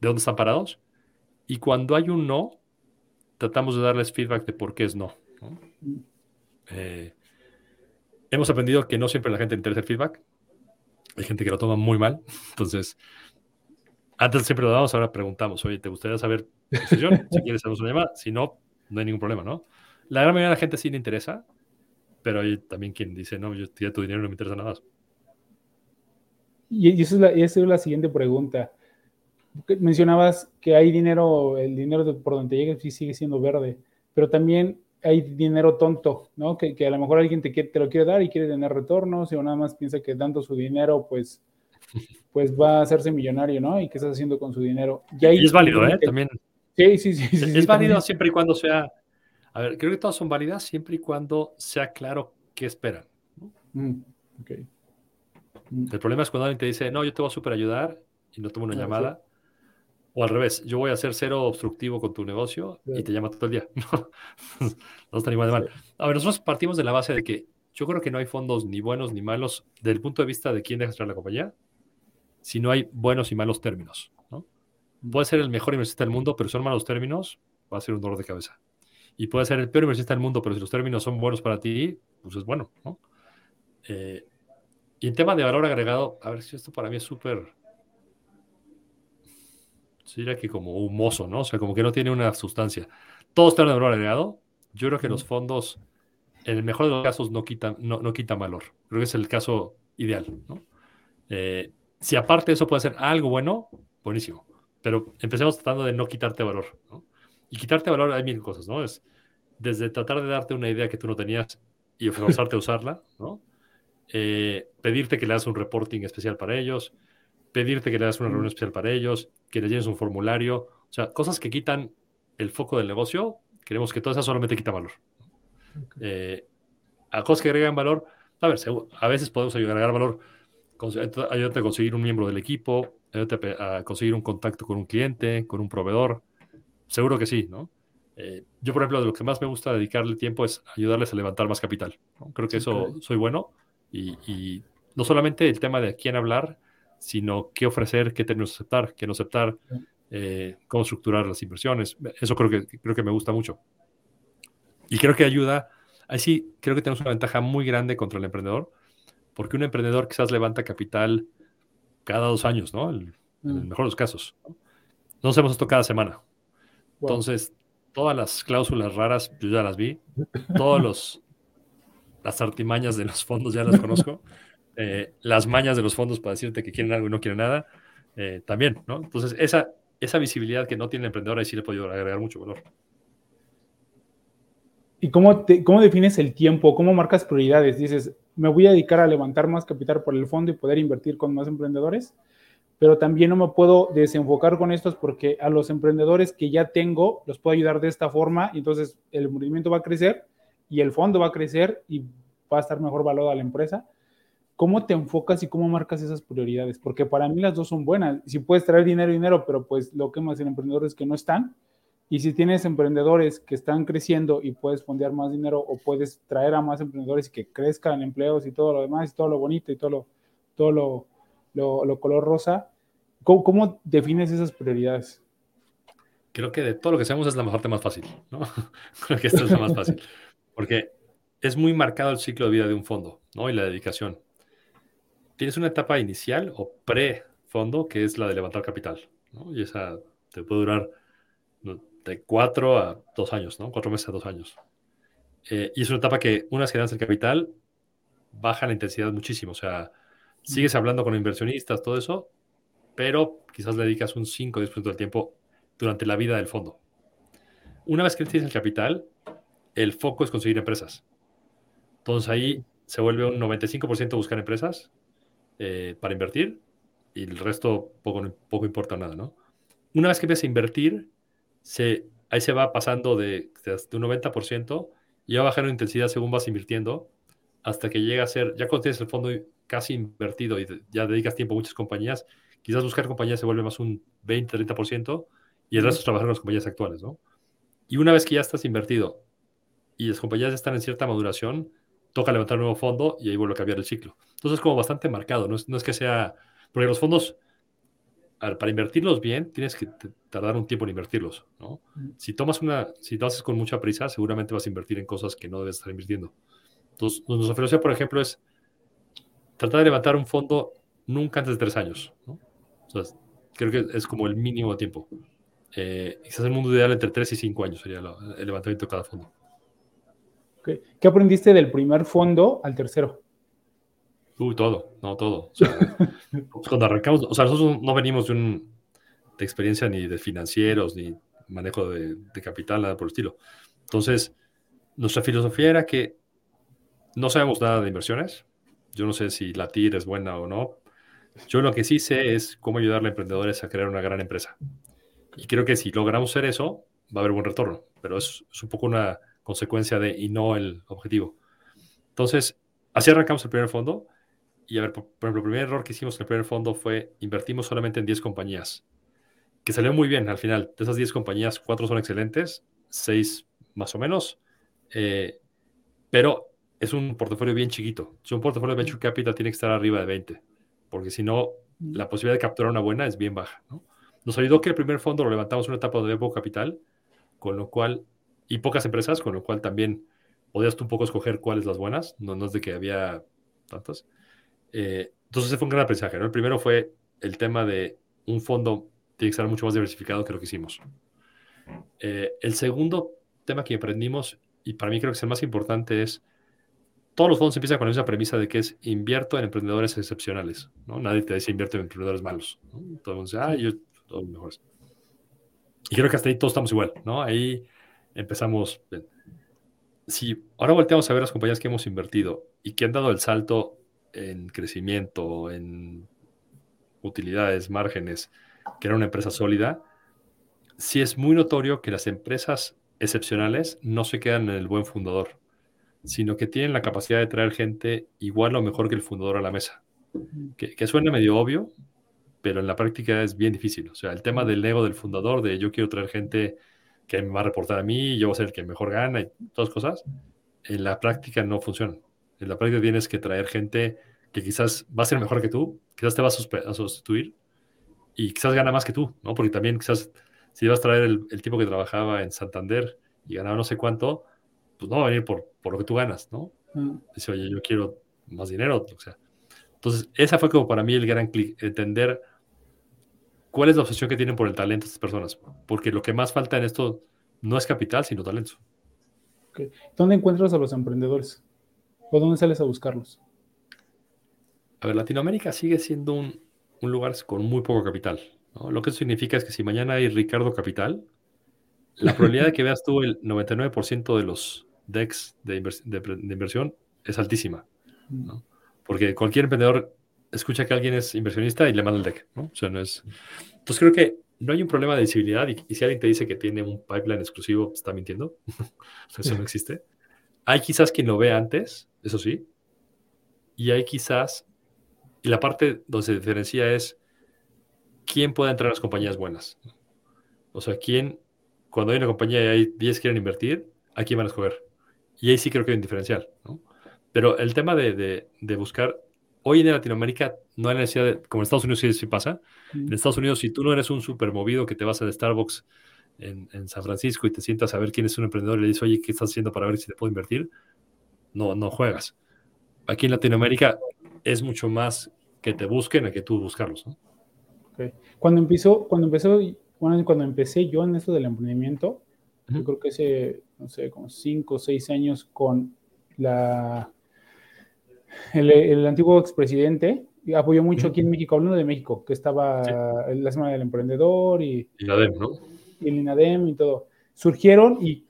de dónde están parados. Y cuando hay un no, tratamos de darles feedback de por qué es no. Eh, hemos aprendido que no siempre la gente interesa el feedback. Hay gente que lo toma muy mal. Entonces, antes siempre lo damos, ahora preguntamos, oye, ¿te gustaría saber si quieres, hacemos una llamada. Si no, no hay ningún problema, ¿no? La gran mayoría de la gente sí le interesa, pero hay también quien dice, no, yo ya tu dinero no me interesa nada más. Y esa es la, siguiente pregunta. Mencionabas que hay dinero, el dinero por donde llegue sigue siendo verde, pero también hay dinero tonto, ¿no? Que, que a lo mejor alguien te, te, lo quiere dar y quiere tener retornos, o nada más piensa que dando su dinero, pues, pues va a hacerse millonario, ¿no? Y qué estás haciendo con su dinero. Y, es válido, ¿eh? También. Sí, sí, sí. sí es válido siempre y cuando sea. A ver, creo que todas son válidas siempre y cuando sea claro qué esperan. Mm, okay. Mm. El problema es cuando alguien te dice, no, yo te voy a super ayudar y no tomo una ah, llamada. O al revés, yo voy a ser cero obstructivo con tu negocio y te llama todo el día. no está igual de mal. A ver, nosotros partimos de la base de que yo creo que no hay fondos ni buenos ni malos desde el punto de vista de quién deja entrar la compañía, si no hay buenos y malos términos. ¿no? Puede ser el mejor inversionista del mundo, pero si son malos términos, va a ser un dolor de cabeza. Y puede ser el peor inversionista del mundo, pero si los términos son buenos para ti, pues es bueno. ¿no? Eh, y en tema de valor agregado, a ver si esto para mí es súper diría que como humoso, ¿no? O sea, como que no tiene una sustancia. Todo está en el valor agregado. Yo creo que los fondos, en el mejor de los casos, no quitan, no, no quitan valor. Creo que es el caso ideal, ¿no? Eh, si aparte de eso puede ser algo bueno, buenísimo. Pero empecemos tratando de no quitarte valor, ¿no? Y quitarte valor hay mil cosas, ¿no? Es desde tratar de darte una idea que tú no tenías y forzarte a usarla, ¿no? Eh, pedirte que le hagas un reporting especial para ellos, pedirte que le hagas una reunión especial para ellos, que le llenes un formulario, o sea, cosas que quitan el foco del negocio, queremos que todas esas solamente quita valor. Eh, a cosas que agregan valor, a ver, a veces podemos agregar valor, ayudarte a conseguir un miembro del equipo, ayudarte a conseguir un contacto con un cliente, con un proveedor, seguro que sí, ¿no? Eh, yo, por ejemplo, de lo que más me gusta dedicarle tiempo es ayudarles a levantar más capital. Creo que eso soy bueno y, y, no solamente el tema de quién hablar, sino qué ofrecer, qué términos aceptar, qué no aceptar, eh, cómo estructurar las inversiones. Eso creo que, creo que me gusta mucho. Y creo que ayuda, ahí sí, creo que tenemos una ventaja muy grande contra el emprendedor, porque un emprendedor quizás levanta capital cada dos años, ¿no? en el mm. mejor de los casos. No hacemos esto cada semana. Entonces, todas las cláusulas raras, yo ya las vi. Todos los las artimañas de los fondos ya las conozco. Eh, las mañas de los fondos para decirte que quieren algo y no quieren nada, eh, también, ¿no? Entonces, esa, esa visibilidad que no tiene el emprendedor ahí sí le puede agregar mucho valor. ¿Y cómo, cómo defines el tiempo? ¿Cómo marcas prioridades? Dices, me voy a dedicar a levantar más capital por el fondo y poder invertir con más emprendedores, pero también no me puedo desenfocar con estos porque a los emprendedores que ya tengo los puedo ayudar de esta forma y entonces el movimiento va a crecer y el fondo va a crecer y va a estar mejor valorado a la empresa ¿cómo te enfocas y cómo marcas esas prioridades? Porque para mí las dos son buenas. Si puedes traer dinero, dinero, pero pues lo que más en emprendedores que no están. Y si tienes emprendedores que están creciendo y puedes fondear más dinero o puedes traer a más emprendedores y que crezcan empleos y todo lo demás, y todo lo bonito y todo lo, todo lo, lo, color rosa, ¿cómo, ¿cómo, defines esas prioridades? Creo que de todo lo que sabemos es la mejor, más fácil, ¿no? Creo que esto es lo más fácil. Porque es muy marcado el ciclo de vida de un fondo, ¿no? Y la dedicación tienes una etapa inicial o pre-fondo, que es la de levantar capital, ¿no? Y esa te puede durar de cuatro a dos años, ¿no? Cuatro meses a dos años. Eh, y es una etapa que, una vez que das el capital, baja la intensidad muchísimo. O sea, sigues hablando con inversionistas, todo eso, pero quizás le dedicas un 5 o 10% del tiempo durante la vida del fondo. Una vez que tienes el capital, el foco es conseguir empresas. Entonces ahí se vuelve un 95% buscar empresas eh, para invertir y el resto poco, poco importa nada, ¿no? Una vez que empiezas a invertir, se, ahí se va pasando de, de, un 90% y va bajando intensidad según vas invirtiendo hasta que llega a ser, ya cuando tienes el fondo casi invertido y ya dedicas tiempo a muchas compañías, quizás buscar compañías se vuelve más un 20-30% y el resto es trabajar con las compañías actuales, ¿no? Y una vez que ya estás invertido y las compañías están en cierta maduración, toca levantar un nuevo fondo y ahí vuelve a cambiar el ciclo. Entonces es como bastante marcado, no es, no es que sea, porque los fondos, para invertirlos bien, tienes que tardar un tiempo en invertirlos, ¿no? Si tomas una, si lo haces con mucha prisa, seguramente vas a invertir en cosas que no debes estar invirtiendo. Entonces, nuestra filosofía, por ejemplo, es tratar de levantar un fondo nunca antes de tres años, ¿no? O sea, creo que es como el mínimo tiempo. Eh, quizás el mundo ideal entre tres y cinco años sería el levantamiento de cada fondo. ¿Qué aprendiste del primer fondo al tercero? Uy, todo, no, todo. O sea, pues cuando arrancamos, o sea, nosotros no venimos de, un, de experiencia ni de financieros, ni manejo de, de, capital, nada por el estilo. Entonces, nuestra filosofía era que no sabemos nada de inversiones. Yo no sé si la TIR es buena o no. Yo lo que sí sé es cómo ayudarle a emprendedores a crear una gran empresa. Y creo que si logramos hacer eso, va a haber buen retorno. Pero es, es un poco una consecuencia de y no el objetivo. Entonces, así arrancamos el primer fondo. Y a ver, por, ejemplo, el primer error que hicimos en el primer fondo fue invertimos solamente en 10 compañías, que salió muy bien al final. De esas 10 compañías, 4 son excelentes, 6 más o menos, eh, pero es un portafolio bien chiquito. Si un portafolio de Venture Capital tiene que estar arriba de 20, porque si no, la posibilidad de capturar una buena es bien baja. ¿no? Nos ayudó que el primer fondo lo levantamos una etapa de poco capital, con lo cual y pocas empresas, con lo cual también podías tú un poco escoger cuáles las buenas, no, no es de que había tantas. Eh, entonces ese fue un gran aprendizaje. ¿no? El primero fue el tema de un fondo tiene que estar mucho más diversificado que lo que hicimos. Eh, el segundo tema que aprendimos, y para mí creo que es el más importante, es todos los fondos empiezan con esa premisa de que es invierto en emprendedores excepcionales. ¿no? Nadie te dice invierto en emprendedores malos. ¿no? Todo el mundo dice, ah, yo, todos mejores. Y creo que hasta ahí todos estamos igual. ¿no? Ahí empezamos. Si ahora volteamos a ver las compañías que hemos invertido y que han dado el salto en crecimiento, en utilidades, márgenes, que era una empresa sólida, sí es muy notorio que las empresas excepcionales no se quedan en el buen fundador, sino que tienen la capacidad de traer gente igual o mejor que el fundador a la mesa. Que, que, suena medio obvio, pero en la práctica es bien difícil. O sea, el tema del ego del fundador, de yo quiero traer gente que me va a reportar a mí, yo voy a ser el que mejor gana y todas cosas, en la práctica no funcionan. En la práctica tienes que traer gente que quizás va a ser mejor que tú, quizás te va a, sustituir y quizás gana más que tú, ¿no? Porque también quizás si vas a traer el, tipo que trabajaba en Santander y ganaba no sé cuánto, pues no va a venir por, por lo que tú ganas, ¿no? Mm. Dice, oye, yo quiero más dinero, o sea. Entonces, esa fue como para mí el gran clic, entender ¿Cuál es la obsesión que tienen por el talento estas personas? Porque lo que más falta en esto no es capital, sino talento. ¿Dónde encuentras a los emprendedores? ¿O dónde sales a buscarlos? A ver, Latinoamérica sigue siendo un, lugar con muy poco capital. Lo que eso significa es que si mañana hay Ricardo Capital, la probabilidad de que veas tú el 99% de los DEX de, inversión es altísima. Mm. Porque cualquier emprendedor escucha que alguien es inversionista y le manda el deck, ¿no? O sea, no es... Entonces creo que no hay un problema de visibilidad y, si alguien te dice que tiene un pipeline exclusivo, está mintiendo. eso no existe. Hay quizás quien lo ve antes, eso sí, y hay quizás, y la parte donde se diferencia es quién puede entrar a las compañías buenas. O sea, quién, cuando hay una compañía y hay 10 que quieren invertir, ¿a quién van a escoger? Y ahí sí creo que hay un diferencial, ¿no? Pero el tema de, de, de buscar hoy en Latinoamérica no hay necesidad de, como en Estados Unidos sí, sí pasa, en Estados Unidos si tú no eres un super movido que te vas al Starbucks en, en, San Francisco y te sientas a ver quién es un emprendedor y le dices, oye, ¿qué estás haciendo para ver si te puedo invertir? No, no juegas. Aquí en Latinoamérica es mucho más que te busquen a que tú buscarlos. ¿no? Okay. Cuando empezó, cuando empezó, bueno, cuando empecé yo en esto del emprendimiento, yo creo que hace, no sé, como cinco o seis años con la el, antiguo expresidente apoyó mucho aquí en México, hablando de México, que estaba en la Semana del Emprendedor y, INADEM, ¿no? Y el INADEM y todo. Surgieron y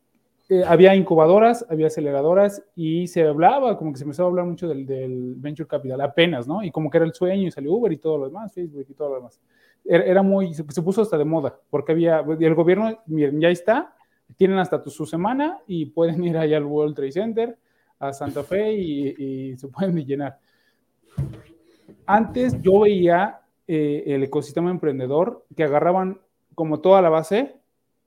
eh, había incubadoras, había aceleradoras y se hablaba, como que se empezó a hablar mucho del, del, venture capital, apenas, ¿no? Y como que era el sueño y salió Uber y todo lo demás, Facebook y todo lo demás. Era, era muy, se, se, puso hasta de moda, porque había, el gobierno, miren, ya está, tienen hasta tu, su semana y pueden ir allá al World Trade Center, a Santa Fe y, se pueden llenar. Antes yo veía eh, el ecosistema emprendedor que agarraban como toda la base,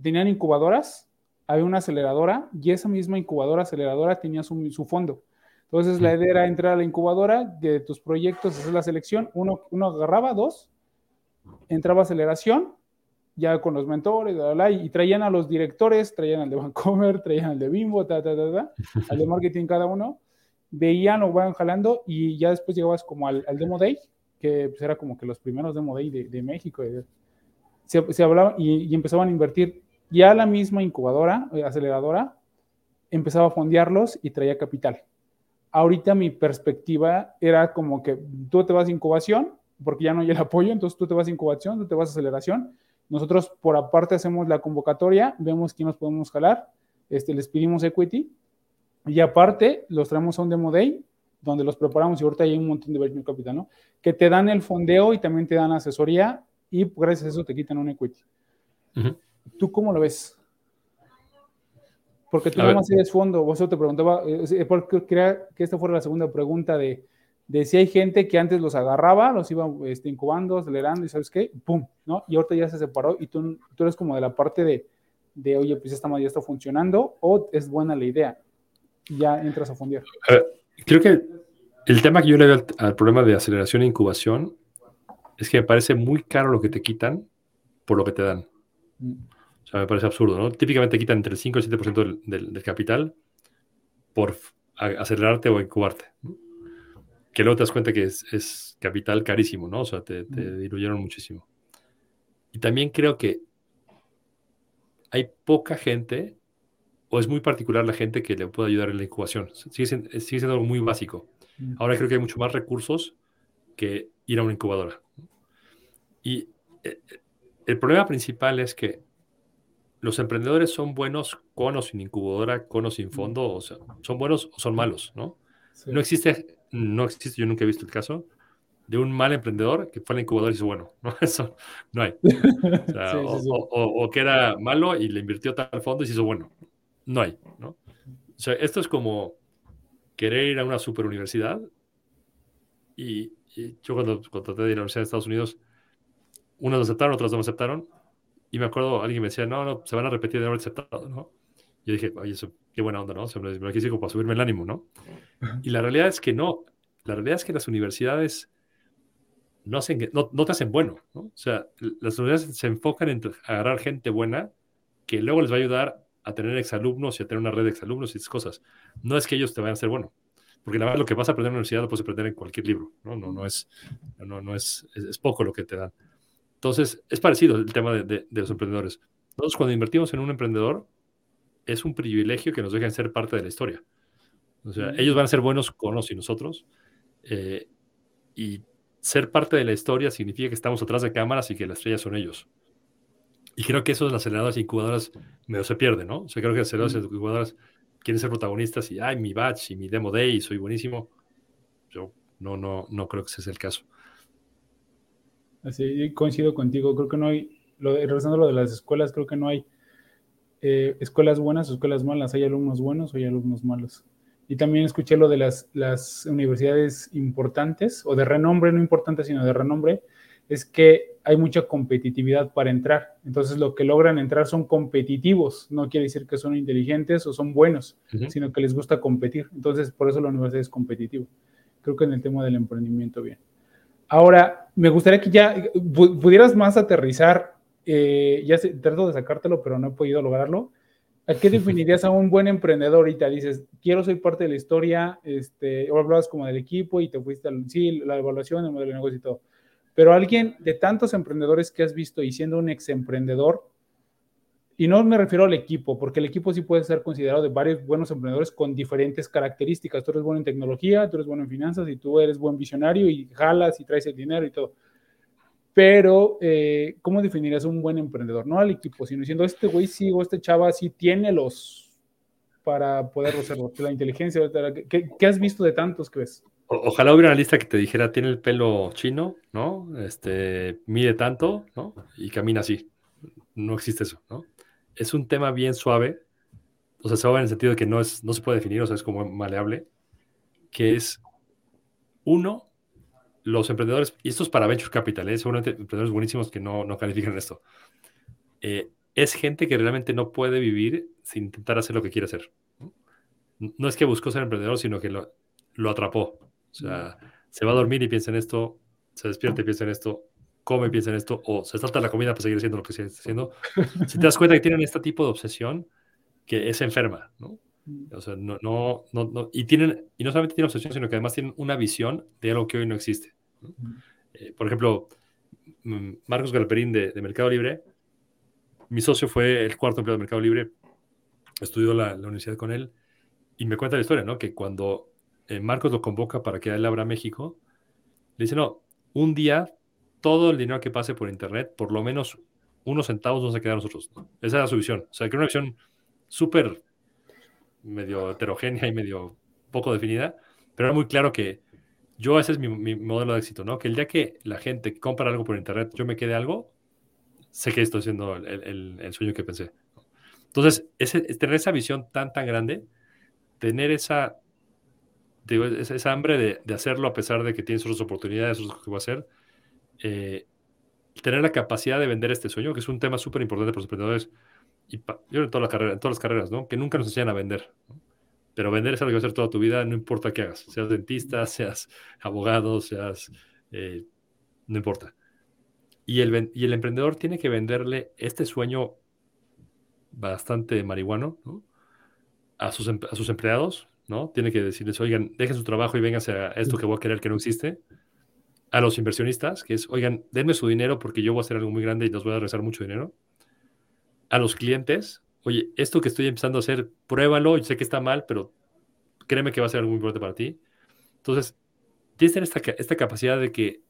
tenían incubadoras, había una aceleradora y esa misma incubadora, aceleradora tenía su, su fondo. Entonces la idea era entrar a la incubadora de tus proyectos, hacer la selección, uno, uno agarraba dos, entraba aceleración, ya con los mentores, bla, bla, y traían a los directores, traían al de Vancomer, traían al de Bimbo, ta, ta, ta, ta, al de marketing cada uno, veían o van jalando y ya después llegabas como al, al Demo Day, que pues, era como que los primeros Demo Day de, de México. Se, se hablaba y, y, empezaban a invertir. Ya la misma incubadora, eh, aceleradora, empezaba a fondearlos y traía capital. Ahorita mi perspectiva era como que tú te vas a incubación, porque ya no hay el apoyo, entonces tú te vas a incubación, tú te vas a aceleración. Nosotros por aparte hacemos la convocatoria, vemos quién nos podemos jalar, este, les pedimos equity y aparte los traemos a un demo day donde los preparamos y ahorita hay un montón de venture capital, ¿no? Que te dan el fondeo y también te dan asesoría y gracias a eso te quitan un equity. Uh -huh. ¿Tú cómo lo ves? Porque tú no más eres fondo, vos te preguntaba, eh, porque quería que esta fuera la segunda pregunta de, de si hay gente que antes los agarraba, los iba este, incubando, acelerando y sabes qué, pum, ¿no? Y ahorita ya se separó y tú, tú eres como de la parte de, de oye, pues esta ya está funcionando o es buena la idea. Y ya entras a fondear. creo que el tema que yo le veo al, al, problema de aceleración e incubación es que me parece muy caro lo que te quitan por lo que te dan. Mm. O sea, me parece absurdo, ¿no? Típicamente quitan entre el 5 y el 7% del, del, del, capital por acelerarte o incubarte. ¿no? Que luego te das cuenta que es, es, capital carísimo, ¿no? O sea, te, te mm. diluyeron muchísimo. Y también creo que hay poca gente, o es muy particular la gente que le puede ayudar en la incubación. Sigue siendo, sigue siendo algo muy básico. Ahora creo que hay mucho más recursos que ir a una incubadora. Y eh, el problema principal es que los emprendedores son buenos con o sin incubadora, con o sin fondo, o sea, son buenos o son malos, ¿no? Sí. No existe, no existe, yo nunca he visto el caso de un mal emprendedor que fue a la incubadora y hizo bueno, ¿no? Eso no hay. O, sea, sí, sí, o, o, o, que era malo y le invirtió tal fondo y se hizo bueno. No hay, ¿no? O sea, esto es como querer ir a una super universidad y, y yo cuando contraté de ir a la Universidad de Estados Unidos, unos lo aceptaron, otros no lo aceptaron y me acuerdo, alguien me decía, no, no, se van a repetir de haber aceptado, ¿no? Yo dije, oye, eso, qué buena onda, ¿no? Se me, me lo quise como para subirme el ánimo, ¿no? Y la realidad es que no. La realidad es que las universidades no, hacen, no, no te hacen bueno, ¿no? O sea, las universidades se enfocan en agarrar gente buena que luego les va a ayudar a tener exalumnos y a tener una red de exalumnos y esas cosas. No es que ellos te vayan a hacer bueno, porque la verdad lo que vas a aprender en la universidad lo puedes aprender en cualquier libro, ¿no? No, no, es, no, no es, es, es poco lo que te dan. Entonces, es parecido el tema de, de, de, los emprendedores. Nosotros cuando invertimos en un emprendedor, es un privilegio que nos dejen ser parte de la historia. O sea, mm. ellos van a ser buenos con los y nosotros. Eh, y ser parte de la historia significa que estamos atrás de cámaras y que las estrellas son ellos. Y creo que eso de las aceleradoras e incubadoras medio se pierde, ¿no? O sea, creo que las aceleradoras e incubadoras quieren ser protagonistas y, ay, mi batch y mi demo day, soy buenísimo. Yo no, no, no creo que ese sea el caso. Así, coincido contigo, creo que no hay, lo regresando a lo de las escuelas, creo que no hay eh, escuelas buenas o escuelas malas, hay alumnos buenos o hay alumnos malos. Y también escuché lo de las, las universidades importantes, o de renombre, no importantes, sino de renombre, es que hay mucha competitividad para entrar. Entonces lo que logran entrar son competitivos, no quiere decir que son inteligentes o son buenos, uh -huh. sino que les gusta competir. Entonces por eso la universidad es competitiva. Creo que en el tema del emprendimiento bien. Ahora, me gustaría que ya pudieras más aterrizar, eh, ya trato de sacártelo, pero no he podido lograrlo. ¿A qué definirías a un buen emprendedor ahorita? Dices, quiero ser parte de la historia, este, o hablabas como del equipo y te fuiste al, sí, la evaluación, el modelo de negocio y todo. Pero alguien de tantos emprendedores que has visto y siendo un ex emprendedor, y no me refiero al equipo, porque el equipo sí puede ser considerado de varios buenos emprendedores con diferentes características. Tú eres bueno en tecnología, tú eres bueno en finanzas y tú eres buen visionario y jalas y traes el dinero y todo. Pero, eh, ¿cómo definirías un buen emprendedor? No al equipo, sino diciendo, este güey sí o este chava sí tiene los, para poder hacerlo? La inteligencia, ¿qué, ¿qué, has visto de tantos, crees? ojalá hubiera una lista que te dijera, tiene el pelo chino, ¿no? Este, mide tanto, ¿no? Y camina así. No existe eso, ¿no? Es un tema bien suave, o sea, suave en el sentido de que no, es, no se puede definir, o sea, es como maleable, que es, uno, los emprendedores, y esto es para Venture Capital, ¿eh? seguramente emprendedores buenísimos que no, no califican esto, eh, es gente que realmente no puede vivir sin intentar hacer lo que quiere hacer. ¿no? es que buscó ser emprendedor, sino que lo, lo atrapó. O sea, se va a dormir y piensa en esto, se despierta y piensa en esto, come y piensa en esto, o se salta la comida para seguir haciendo lo que sigue haciendo. Si te das cuenta que tienen este tipo de obsesión que es enferma, ¿no? O sea, no, no, no, no, y tienen, y no solamente tienen obsesión, sino que además tienen una visión de algo que hoy no existe. Eh, por ejemplo, mm, Marcos Galperín de, Mercado Libre, mi socio fue el cuarto empleado de Mercado Libre, estudió la, la universidad con él, y me cuenta la historia, ¿no? Que cuando eh, Marcos lo convoca para que él abra México, le dice, no, un día todo el dinero que pase por Internet, por lo menos unos centavos nos va a quedar a nosotros. ¿no? Esa era su visión. O sea, que era una visión súper medio heterogénea y medio poco definida, pero era muy claro que yo ese es mi, modelo de éxito, ¿no? Que el día que la gente compra algo por Internet, yo me quede algo, sé que estoy haciendo el, el, el sueño que pensé. Entonces, tener esa visión tan, tan grande, tener esa esa, hambre de, hacerlo a pesar de que tienes otras oportunidades, otras que va a hacer, eh, tener la capacidad de vender este sueño, que es un tema súper importante para los emprendedores, y pa, yo en, toda la carrera, en todas las carreras, ¿no? que nunca nos enseñan a vender. ¿no? Pero vender es algo que va a hacer toda tu vida, no importa qué hagas, seas dentista, seas abogado, seas... Eh, no importa. Y el, emprendedor tiene que venderle este sueño bastante marihuano ¿no? a, sus, a sus empleados, ¿no? Tiene que decirles, oigan, dejen su trabajo y vénganse a esto que voy a querer que no existe. A los inversionistas, que es, oigan, denme su dinero porque yo voy a hacer algo muy grande y les voy a regresar mucho dinero. A los clientes, oye, esto que estoy empezando a hacer, pruébalo, yo sé que está mal, pero créeme que va a ser algo muy importante para ti. Entonces, tienes que tener esta, esta capacidad de que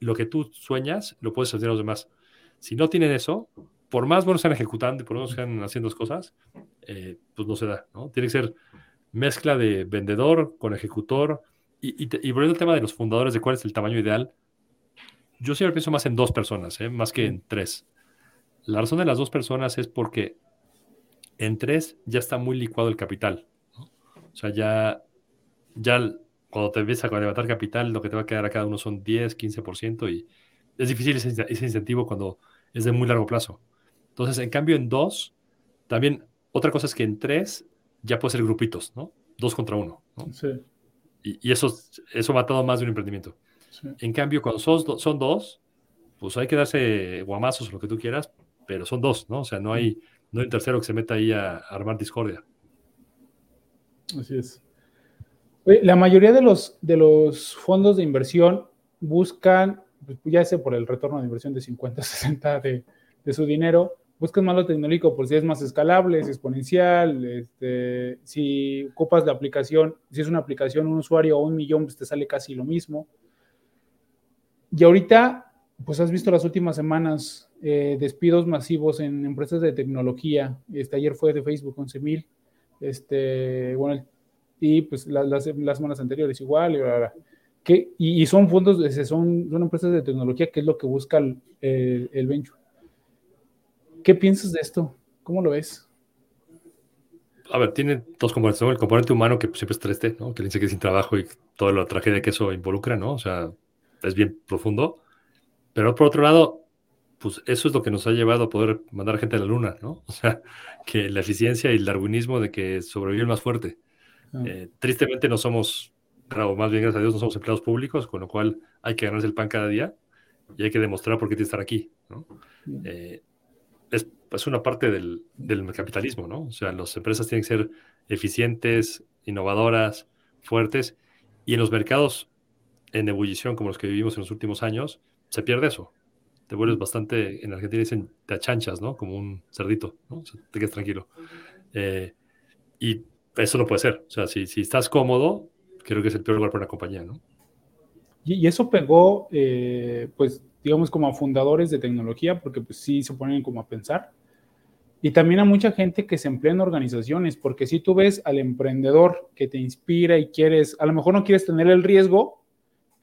lo que tú sueñas lo puedes hacer a los demás. Si no tienen eso, por más buenos sean ejecutando y por más sean haciendo cosas, eh, pues no se da, ¿no? Tiene que ser mezcla de vendedor con ejecutor. Y, y, y, volviendo al tema de los fundadores, de cuál es el tamaño ideal, yo siempre pienso más en dos personas, ¿eh? más que en tres. La razón de las dos personas es porque en tres ya está muy licuado el capital. ¿no? O sea, ya, ya cuando te empiezas a levantar capital, lo que te va a quedar a cada uno son 10, 15%, y es difícil ese, ese incentivo cuando es de muy largo plazo. Entonces, en cambio, en dos, también otra cosa es que en tres ya puede ser grupitos, ¿no? Dos contra uno, ¿no? Sí. Y, y, eso, eso ha matado más de un emprendimiento. Sí. En cambio, cuando son, son dos, pues hay que darse guamazos o lo que tú quieras, pero son dos, ¿no? O sea, no hay, no hay tercero que se meta ahí a, armar discordia. Así es. La mayoría de los, de los fondos de inversión buscan, pues, ya sea por el retorno de inversión de 50, 60 de, de su dinero, buscas más lo tecnológico por si es más escalable, es exponencial, este, si ocupas la aplicación, si es una aplicación, un usuario o un millón, pues te sale casi lo mismo. Y ahorita, pues has visto las últimas semanas eh, despidos masivos en empresas de tecnología. Este, ayer fue de Facebook 11 mil, este, bueno, y pues las, las, las, semanas anteriores igual, y, bla, bla. Y, son fondos, son, son empresas de tecnología, que es lo que busca el, el, venture. ¿Qué piensas de esto? ¿Cómo lo ves? A ver, tiene dos componentes. El componente humano que siempre es triste, ¿no? Que dice que es sin trabajo y toda la tragedia que eso involucra, ¿no? O sea, es bien profundo. Pero por otro lado, pues eso es lo que nos ha llevado a poder mandar gente a la luna, ¿no? O sea, que la eficiencia y el darwinismo de que sobrevive el más fuerte. Ah. Eh, tristemente no somos, o más bien gracias a Dios, no somos empleados públicos, con lo cual hay que ganarse el pan cada día y hay que demostrar por qué tiene que estar aquí, ¿no? Eh, es, es una parte del, del, capitalismo, ¿no? O sea, las empresas tienen que ser eficientes, innovadoras, fuertes, y en los mercados en ebullición como los que vivimos en los últimos años, se pierde eso. Te vuelves bastante, en Argentina dicen, te achanchas, ¿no? Como un cerdito, ¿no? O sea, te quedas tranquilo. Eh, y eso no puede ser. O sea, si, si, estás cómodo, creo que es el peor lugar para una compañía, ¿no? Y, y eso pegó, eh, pues, digamos, como a fundadores de tecnología, porque pues sí se ponen como a pensar. Y también a mucha gente que se emplea en organizaciones, porque si tú ves al emprendedor que te inspira y quieres, a lo mejor no quieres tener el riesgo,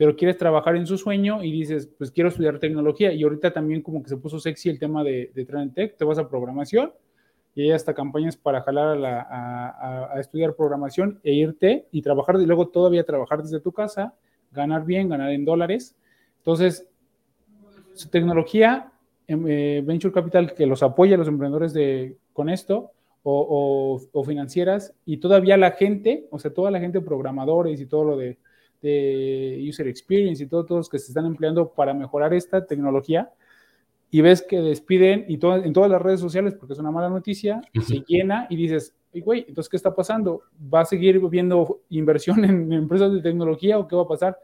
pero quieres trabajar en su sueño y dices, pues quiero estudiar tecnología. Y ahorita también como que se puso sexy el tema de, de Tech, te vas a programación y hay hasta campañas para jalar a, estudiar programación e irte y trabajar, y luego todavía trabajar desde tu casa, ganar bien, ganar en dólares. Entonces, su tecnología, em, eh, Venture Capital, que los apoya a los emprendedores de, con esto, o, o, financieras, y todavía la gente, o sea, toda la gente, programadores y todo lo de, de user experience y todos los que se están empleando para mejorar esta tecnología, y ves que despiden y en todas las redes sociales, porque es una mala noticia, se llena y dices, güey, entonces, ¿qué está pasando? ¿Va a seguir viendo inversión en, empresas de tecnología o qué va a pasar?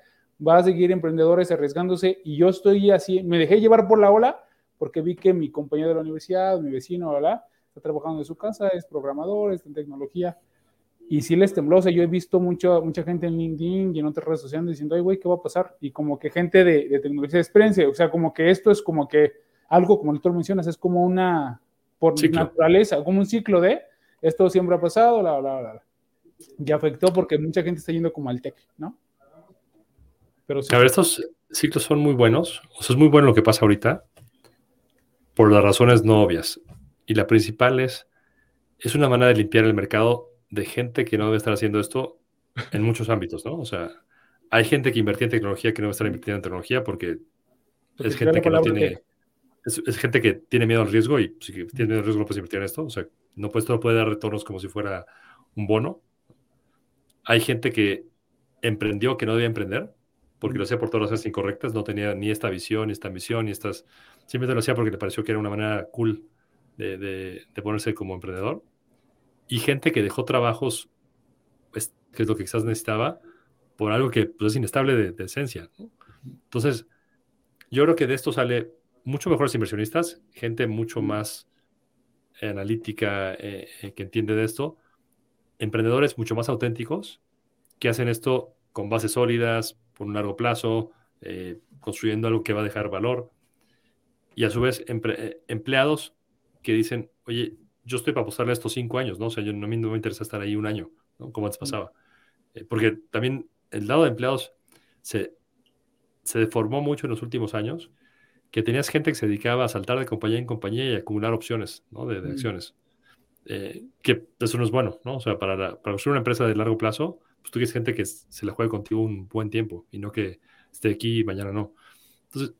¿Va a seguir emprendedores arriesgándose? Y yo estoy así, me dejé llevar por la ola porque vi que mi compañero de la universidad, mi vecino, ¿verdad? está trabajando en su casa, es programador, está en tecnología. Y sí les tembló, o sea, yo he visto mucho, mucha gente en LinkedIn y en otras redes sociales diciendo, ay, güey, ¿qué va a pasar? Y como que gente de, de tecnología de experiencia, o sea, como que esto es como que algo, como tú mencionas, es como una, por naturaleza, como un ciclo de, esto siempre ha pasado, la, la, la, Y afectó porque mucha gente está yendo como al tech, ¿no? Pero A ver, estos ciclos son muy buenos, o sea, es muy bueno lo que pasa ahorita, por las razones no obvias. Y la principal es, es una manera de limpiar el mercado de gente que no debe estar haciendo esto en muchos ámbitos, ¿no? O sea, hay gente que invertía en tecnología que no debe estar invirtiendo en tecnología porque es gente que no tiene es, gente que tiene miedo al riesgo y si tiene miedo al riesgo no puedes invertir en esto. O sea, no puedes, todo puede dar retornos como si fuera un bono. Hay gente que emprendió que no debía emprender porque lo hacía por todas las cosas incorrectas, no tenía ni esta visión, ni esta misión, ni estas... Simplemente lo hacía porque le pareció que era una manera cool de, de, ponerse como emprendedor. Y gente que dejó trabajos, pues, que es lo que quizás necesitaba, por algo que pues, es inestable de, de esencia. Entonces, yo creo que de esto sale mucho mejores inversionistas, gente mucho más analítica eh, eh, que entiende de esto, emprendedores mucho más auténticos que hacen esto con bases sólidas, por un largo plazo, eh, construyendo algo que va a dejar valor. Y a su vez, empleados que dicen, oye, yo estoy para apostarle estos cinco años, ¿no? O sea, yo, no, a mí no me interesa estar ahí un año, ¿no? Como antes pasaba. porque también el lado de empleados se, se deformó mucho en los últimos años que tenías gente que se dedicaba a saltar de compañía en compañía y acumular opciones ¿no? de, mm. acciones. Eh, que eso no es bueno, ¿no? O sea, para, para construir una empresa de largo plazo, pues tú quieres gente que se la juegue contigo un buen tiempo y no que esté aquí y mañana no. Entonces,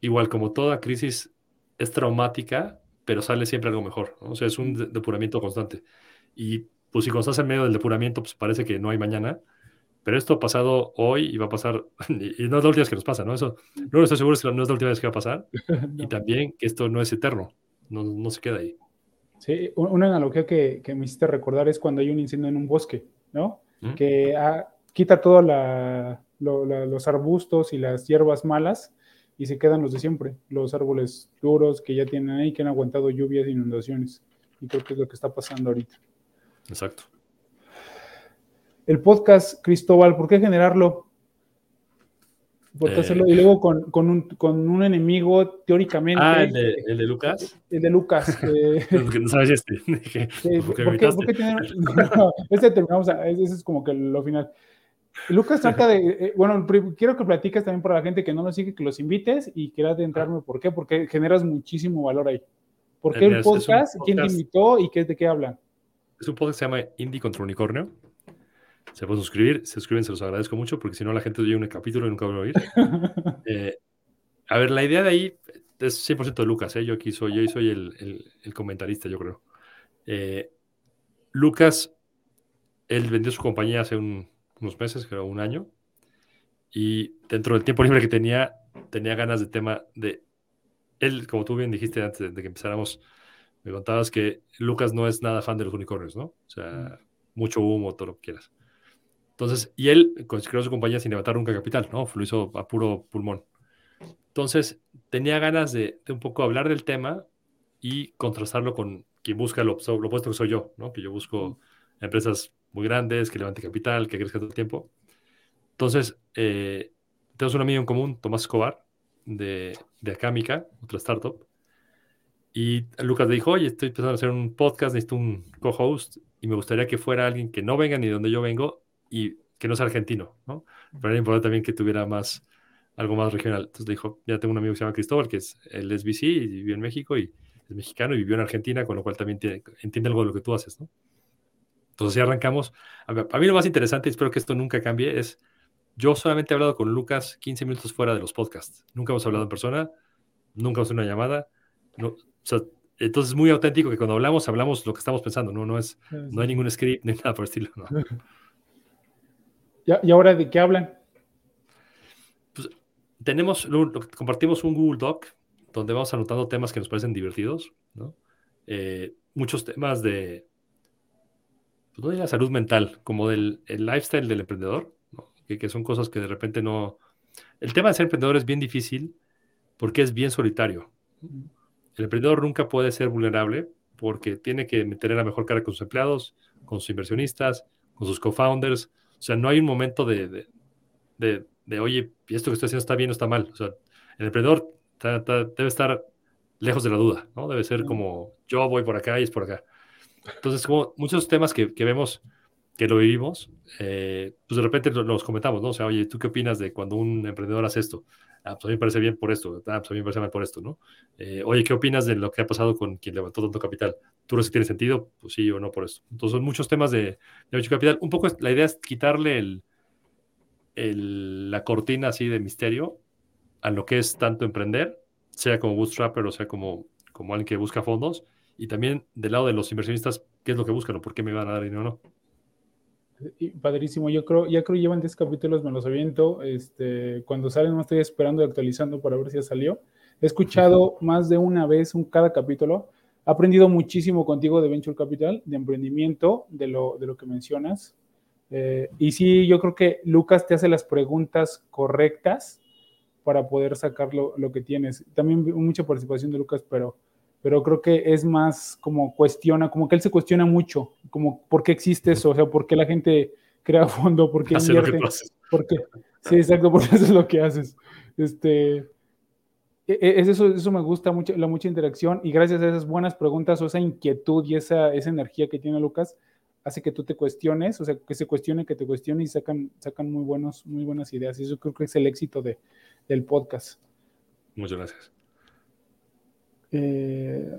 igual como toda crisis es traumática, pero sale siempre algo mejor, ¿no? O sea, es un depuramiento constante. Y pues si cuando estás en medio del depuramiento, pues parece que no hay mañana, pero esto ha pasado hoy y va a pasar, y no es la última vez que nos pasa, ¿no? Eso, no estoy seguro que no es la última vez que va a pasar, y también que esto no es eterno, no, no se queda ahí. Sí, una analogía que, que, me hiciste recordar es cuando hay un incendio en un bosque, ¿no? Que ah, quita todos los arbustos y las hierbas malas y se quedan los de siempre, los árboles duros que ya tienen ahí, que han aguantado lluvias e inundaciones. Y creo que es lo que está pasando ahorita. Exacto el podcast, Cristóbal, ¿por qué generarlo? ¿Por qué hacerlo? Y eh. luego con, con, un, con, un, enemigo teóricamente. Ah, el de, el de Lucas. El de Lucas. Eh, no sabes este. ¿Por, qué, ¿por qué tiene, no, este terminamos, ese es como que lo final. Lucas trata de, eh, bueno, quiero que platiques también para la gente que no lo sigue, que los invites y quiera adentrarme. ¿Por qué? Porque generas muchísimo valor ahí. ¿Por qué el podcast? ¿Quién te invitó y qué, de qué hablan? Es un podcast que se llama Indie contra Unicornio se puede suscribir, se suscriben, se los agradezco mucho, porque si no la gente oye un capítulo y nunca va a oír. Eh, a ver, la idea de ahí es 100% de Lucas, ¿eh? yo aquí soy, yo soy el, el, comentarista, yo creo. Eh, Lucas, él vendió su compañía hace unos meses, creo un año, y dentro del tiempo libre que tenía, tenía ganas de tema de... Él, como tú bien dijiste antes de que empezáramos, me contabas que Lucas no es nada fan de los unicornios, ¿no? O sea, mm. mucho humo, todo lo que quieras. Entonces, y él creó su compañía sin levantar nunca capital, ¿no? Lo hizo a puro pulmón. Entonces, tenía ganas de, un poco hablar del tema y contrastarlo con quien busca lo, lo, opuesto que soy yo, ¿no? Que yo busco empresas muy grandes, que levante capital, que crezca todo el tiempo. Entonces, eh, tenemos un amigo en común, Tomás Escobar, de, de Acámica, otra startup. Y Lucas le dijo, oye, estoy pensando en hacer un podcast, necesito un co-host y me gustaría que fuera alguien que no venga ni de donde yo vengo y que no sea argentino, ¿no? Pero era importante también que tuviera más, algo más regional. Entonces le dijo, ya tengo un amigo que se llama Cristóbal, que es el SBC y vivió en México y es mexicano y vivió en Argentina, con lo cual también tiene, entiende algo de lo que tú haces, ¿no? Entonces ya arrancamos. A mí lo más interesante, y espero que esto nunca cambie, es yo solamente he hablado con Lucas 15 minutos fuera de los podcasts. Nunca hemos hablado en persona, nunca hemos hecho una llamada. No, entonces es muy auténtico que cuando hablamos, hablamos lo que estamos pensando, ¿no? No, es, no hay ningún script ni nada por el estilo. ¿no? ¿Y ahora de qué hablan? Pues, tenemos, compartimos un Google Doc donde vamos anotando temas que nos parecen divertidos, ¿no? Eh, muchos temas de, pues no de la salud mental, como del lifestyle del emprendedor, ¿no? que, que, son cosas que de repente no... El tema de ser emprendedor es bien difícil porque es bien solitario. El emprendedor nunca puede ser vulnerable porque tiene que tener la mejor cara con sus empleados, con sus inversionistas, con sus co-founders. O sea, no hay un momento de, de, de, de, oye, esto que estoy haciendo está bien o está mal. O sea, el emprendedor debe estar lejos de la duda, ¿no? Debe ser como yo voy por acá y es por acá. Entonces, como muchos temas que, que vemos que lo vivimos, eh, pues de repente los comentamos, ¿no? O sea, oye, ¿tú qué opinas de cuando un emprendedor hace esto? Ah, pues a mí me parece bien por esto, ah, pues a mí me parece mal por esto, ¿no? Eh, oye, ¿qué opinas de lo que ha pasado con quien levantó tanto capital? ¿Tú crees que tiene sentido? Pues sí o no por esto. Entonces son muchos temas de, de capital. Un poco la idea es quitarle el, el, la cortina así de misterio a lo que es tanto emprender, sea como bootstrapper o sea como, como alguien que busca fondos, y también del lado de los inversionistas, qué es lo que buscan o por qué me van a dar dinero o no padrísimo. Yo creo, ya creo llevan 10 capítulos, me los aviento. Este, cuando salen, no estoy esperando y actualizando para ver si ya salió. He escuchado más de una vez un, cada capítulo. He aprendido muchísimo contigo de Venture Capital, de emprendimiento, de lo, de lo que mencionas. Eh, y sí, yo creo que Lucas te hace las preguntas correctas para poder sacar lo, lo que tienes. También mucha participación de Lucas, pero pero creo que es más como cuestiona, como que él se cuestiona mucho, como por qué existe eso, o sea, por qué la gente crea fondo, por qué invierte, por qué, sí, exacto, por eso es lo que haces. Este, e, e, es eso, eso me gusta mucho, la mucha interacción y gracias a esas buenas preguntas o esa inquietud y esa, esa energía que tiene Lucas, hace que tú te cuestiones, o sea, que se cuestione, que te cuestione y sacan, sacan muy, buenos, muy buenas ideas. Y eso creo que es el éxito de, del podcast. Muchas gracias. Eh,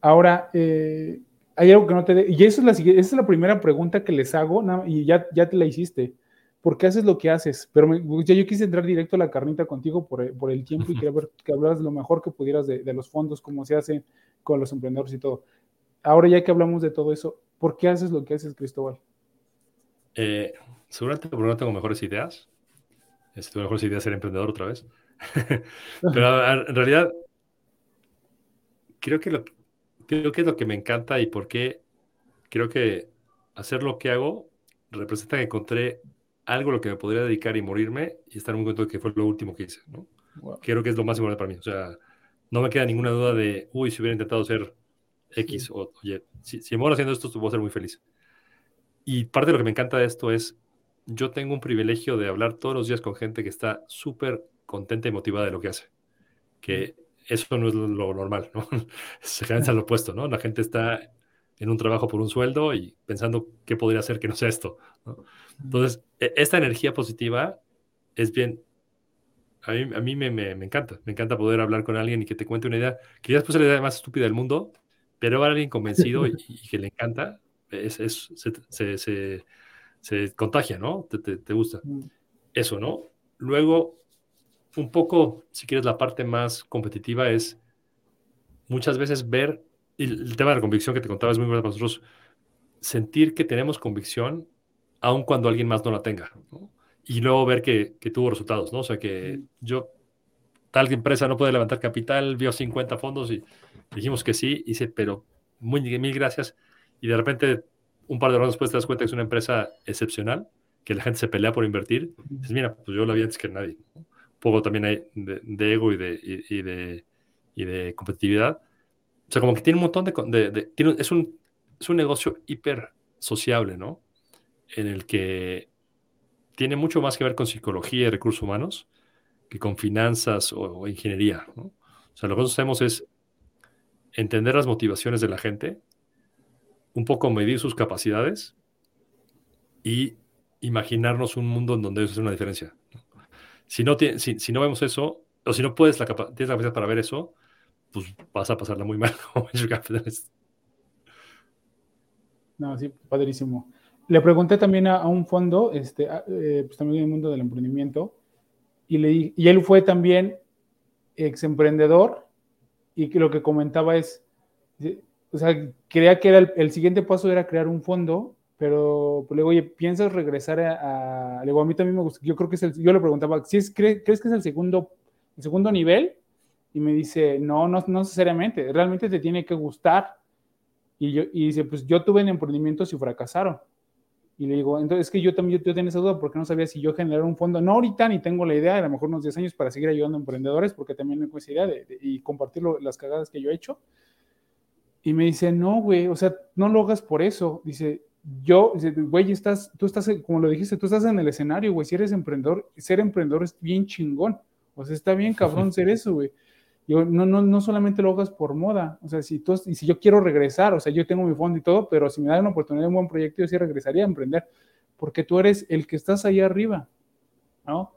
ahora, eh, hay algo que no te... y eso es la, esa es la primera pregunta que les hago, y ya, ya te la hiciste. ¿Por qué haces lo que haces? Pero ya yo quise entrar directo a la carnita contigo por, por el tiempo y quería ver que hablaras lo mejor que pudieras de, de, los fondos, cómo se hace con los emprendedores y todo. Ahora ya que hablamos de todo eso, ¿por qué haces lo que haces, Cristóbal? Eh, seguramente porque no tengo mejores ideas. Si tengo mejores ideas ser emprendedor otra vez. Pero en realidad creo que, lo, creo que es lo que me encanta y por qué creo que hacer lo que hago representa que encontré algo a lo que me podría dedicar y morirme y estar muy contento de que fue lo último que hice, ¿no? Creo que es lo más importante para mí. O sea, no me queda ninguna duda de, uy, si hubiera intentado ser X, o, oye, si, si me muero haciendo esto, voy a ser muy feliz. Y parte de lo que me encanta de esto es, yo tengo un privilegio de hablar todos los días con gente que está súper contenta y motivada de lo que hace. Que eso no es lo, normal, ¿no? Se cansa lo opuesto, ¿no? La gente está en un trabajo por un sueldo y pensando qué podría hacer que no sea esto. ¿no? Entonces, e, esta energía positiva es bien, a mí, a mí me, me, me, encanta, me encanta poder hablar con alguien y que te cuente una idea, que ya después es la idea más estúpida del mundo, pero alguien convencido y, y, que le encanta, es, es se, se, se, se, contagia, ¿no? Te, te, te gusta. Eso, ¿no? Luego, un poco, si quieres, la parte más competitiva es muchas veces ver, y el tema de la convicción que te contaba es muy bueno para nosotros, sentir que tenemos convicción aun cuando alguien más no la tenga, ¿no? Y luego ver que, que, tuvo resultados, ¿no? O sea, que yo, tal empresa no puede levantar capital, vio 50 fondos y dijimos que sí, hice, pero muy, mil gracias. Y de repente, un par de horas después te das cuenta que es una empresa excepcional, que la gente se pelea por invertir. Dices, mira, pues yo la vi antes que nadie. ¿no? Poco también hay de, ego y de, y, de, y de competitividad. O sea, como que tiene un montón de... de tiene, es, un, es un negocio hiper sociable, ¿no? En el que tiene mucho más que ver con psicología y recursos humanos que con finanzas o, ingeniería, ¿no? O sea, lo que nosotros hacemos es entender las motivaciones de la gente, un poco medir sus capacidades y imaginarnos un mundo en donde eso es una diferencia. Si no, si, si no vemos eso, o si no puedes la tienes la capacidad para ver eso, pues vas a pasarla muy mal No, sí, padrísimo. Le pregunté también a, un fondo, este, eh, pues también en el mundo del emprendimiento, y, le, y él fue también ex emprendedor, y que lo que comentaba es, o sea, creía que era el, siguiente paso era crear un fondo, pero pues, luego, oye, ¿piensas regresar a, a, a mí también me gusta, yo creo que es el, yo le preguntaba, si es, ¿crees que es el segundo, el segundo nivel? Y me dice, no, no, no necesariamente, realmente te tiene que gustar. Y, yo, y dice, pues yo tuve en emprendimientos y fracasaron. Y le digo, entonces es que yo también yo, tenía esa duda porque no sabía si yo generar un fondo. No ahorita ni tengo la idea, a lo mejor unos 10 años para seguir ayudando a emprendedores, porque también tengo esa idea de, y compartir las cagadas que yo he hecho. Y me dice, no, güey, o sea, no lo hagas por eso. Dice, yo, güey, estás, tú estás, como lo dijiste, tú estás en el escenario, güey, si eres emprendedor, ser emprendedor es bien chingón. O sea, está bien cabrón ser eso, güey. Yo, no, no, no solamente lo hagas por moda, o sea, si, tú, y si yo quiero regresar, o sea, yo tengo mi fondo y todo, pero si me da una oportunidad de un buen proyecto, yo sí regresaría a emprender, porque tú eres el que estás ahí arriba, ¿no?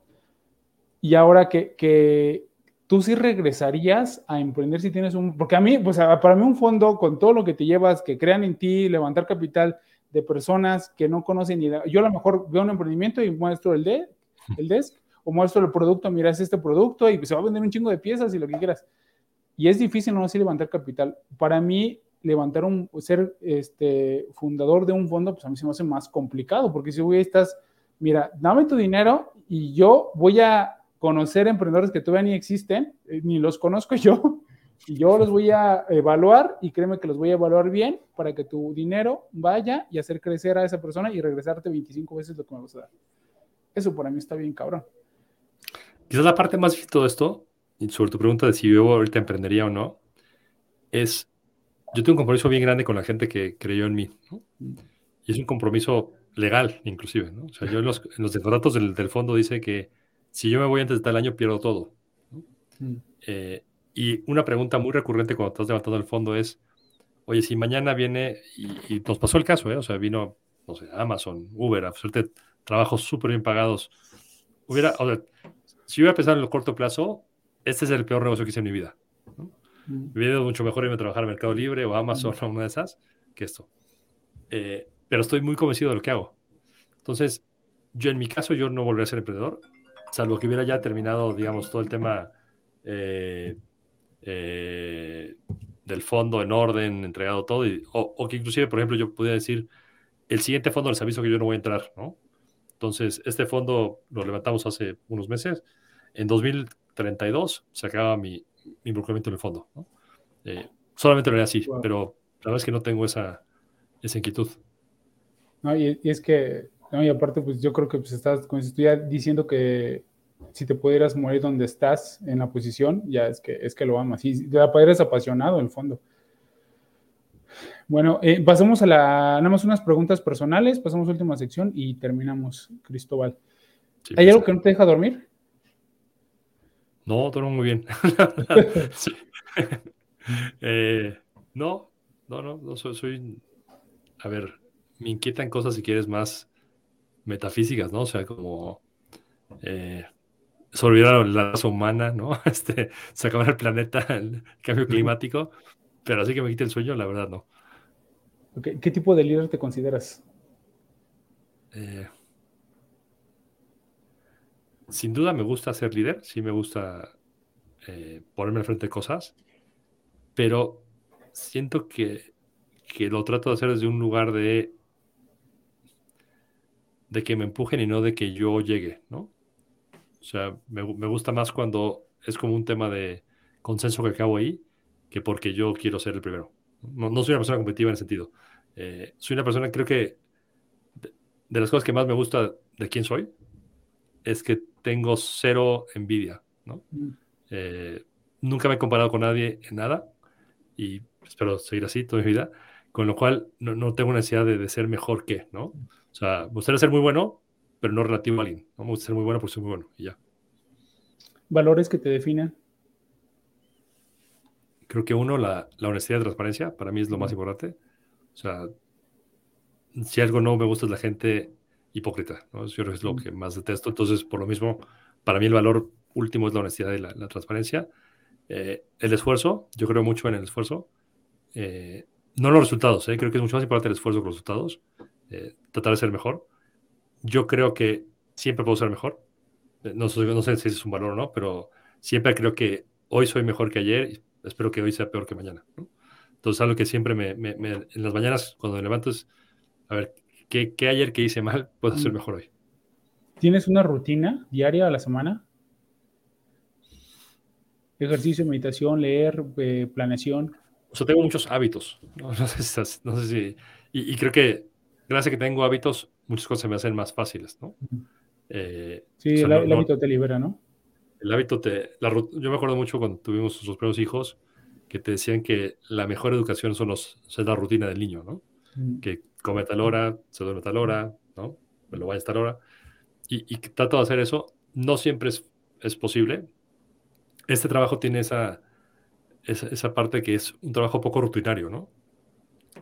Y ahora que, que tú sí regresarías a emprender si tienes un, porque a mí, pues para mí un fondo con todo lo que te llevas, que crean en ti, levantar capital de personas que no conocen ni, yo a lo mejor veo un emprendimiento y muestro el de, el desk, o muestro el producto, mira, es este producto y se va a vender un chingo de piezas y lo que quieras. Y es difícil no así levantar capital. Para mí, levantar un, ser este, fundador de un fondo, pues a mí se me hace más complicado, porque si a estás, mira, dame tu dinero y yo voy a conocer emprendedores que todavía ni existen, eh, ni los conozco yo, yo los voy a evaluar y créeme que los voy a evaluar bien para que tu dinero vaya y hacer crecer a esa persona y regresarte 25 veces lo que me vas a dar. Eso para mí está bien cabrón. Quizás la parte más difícil de todo esto, y sobre tu pregunta de si yo ahorita emprendería o no, es, yo tengo un compromiso bien grande con la gente que creyó en mí, Y es un compromiso legal, inclusive, ¿no? O sea, yo en los, en los contratos del, del, fondo dice que si yo me voy antes de tal año, pierdo todo. Mm. Eh, y una pregunta muy recurrente cuando estás levantando el fondo es, oye, si mañana viene, y, nos pasó el caso, ¿eh? O sea, vino, no sé, Amazon, Uber, a trabajos súper bien pagados. Hubiera, o sea, si hubiera pensado en el corto plazo, este es el peor negocio que hice en mi vida. ¿no? Mm. Me hubiera ido mucho mejor irme a trabajar en Mercado Libre o Amazon mm. o una de esas que esto. Eh, pero estoy muy convencido de lo que hago. Entonces, yo en mi caso, yo no volveré a ser emprendedor, salvo que hubiera ya terminado, digamos, todo el tema eh, eh, del fondo en orden, entregado todo, o, o, que inclusive, por ejemplo, yo pudiera decir, el siguiente fondo les aviso que yo no voy a entrar, ¿no? Entonces, este fondo lo levantamos hace unos meses, en 2032 se acaba mi, involucramiento en el fondo. Eh, solamente lo haré así, pero la verdad es que no tengo esa, esa inquietud. No, y, es que, no, y aparte, pues yo creo que pues, estás, como si diciendo que si te pudieras morir donde estás en la posición, ya es que, es que lo amas. Y la eres apasionado en el fondo. Bueno, eh, pasamos a la, nada más unas preguntas personales, pasamos a la última sección y terminamos, Cristóbal. ¿Hay pues, algo que no te deja dormir? No, duermo muy bien. Eh, no, no, no, no soy, soy, a ver, me inquietan cosas si quieres más metafísicas, ¿no? O sea, como eh, la raza humana, ¿no? Este, se el planeta, el cambio climático, pero así que me quite el sueño, la verdad no. ¿Qué tipo de líder te consideras? Eh, sin duda me gusta ser líder, sí me gusta eh, ponerme al frente de cosas, pero siento que, lo trato de hacer desde un lugar de, de que me empujen y no de que yo llegue, ¿no? O sea, me, gusta más cuando es como un tema de consenso que acabo ahí que porque yo quiero ser el primero. No, soy una persona competitiva en ese sentido. Eh, soy una persona, creo que de las cosas que más me gusta de quién soy es que tengo cero envidia, ¿no? Mm. Eh, nunca me he comparado con nadie en nada y espero seguir así toda mi vida, con lo cual no, no tengo necesidad de, de, ser mejor que, ¿no? O sea, me gustaría ser muy bueno, pero no relativo a alguien. ¿no? Me gusta ser muy bueno porque soy muy bueno y ya. ¿Valores que te definan? creo que uno, la, la honestidad y transparencia, para mí es lo más importante. O sea, si algo no me gusta es la gente hipócrita, ¿no? Yo creo que es lo que más detesto. Entonces, por lo mismo, para mí el valor último es la honestidad y la, la transparencia. Eh, el esfuerzo, yo creo mucho en el esfuerzo. Eh, no los resultados, ¿eh? creo que es mucho más importante el esfuerzo que los resultados. Tratar de ser mejor. Yo creo que siempre puedo ser mejor. Eh, no, no sé si es un valor o no, pero siempre creo que hoy soy mejor que ayer y espero que hoy sea peor que mañana. ¿no? Entonces, algo que siempre me, me, me, en las mañanas cuando me levanto es, a ver, ¿qué, qué ayer que hice mal puedo hacer mejor hoy? ¿Tienes una rutina diaria a la semana? Ejercicio, meditación, leer, eh, planeación. O sea, tengo muchos hábitos. No, no sé, si, no sé si y, y, creo que gracias a que tengo hábitos, muchas cosas se me hacen más fáciles, ¿no? Eh, sí, o sea, el, no, el, hábito te libera, ¿no? El hábito te... La, yo me acuerdo mucho cuando tuvimos nuestros primeros hijos, que te decían que la mejor educación son los, es la rutina del niño, ¿no? Mm. Que come a tal hora, se duerme a tal hora, ¿no? Me lo vaya a tal hora. Y, y trato de hacer eso. No siempre es, es posible. Este trabajo tiene esa, esa, esa, parte que es un trabajo poco rutinario, ¿no?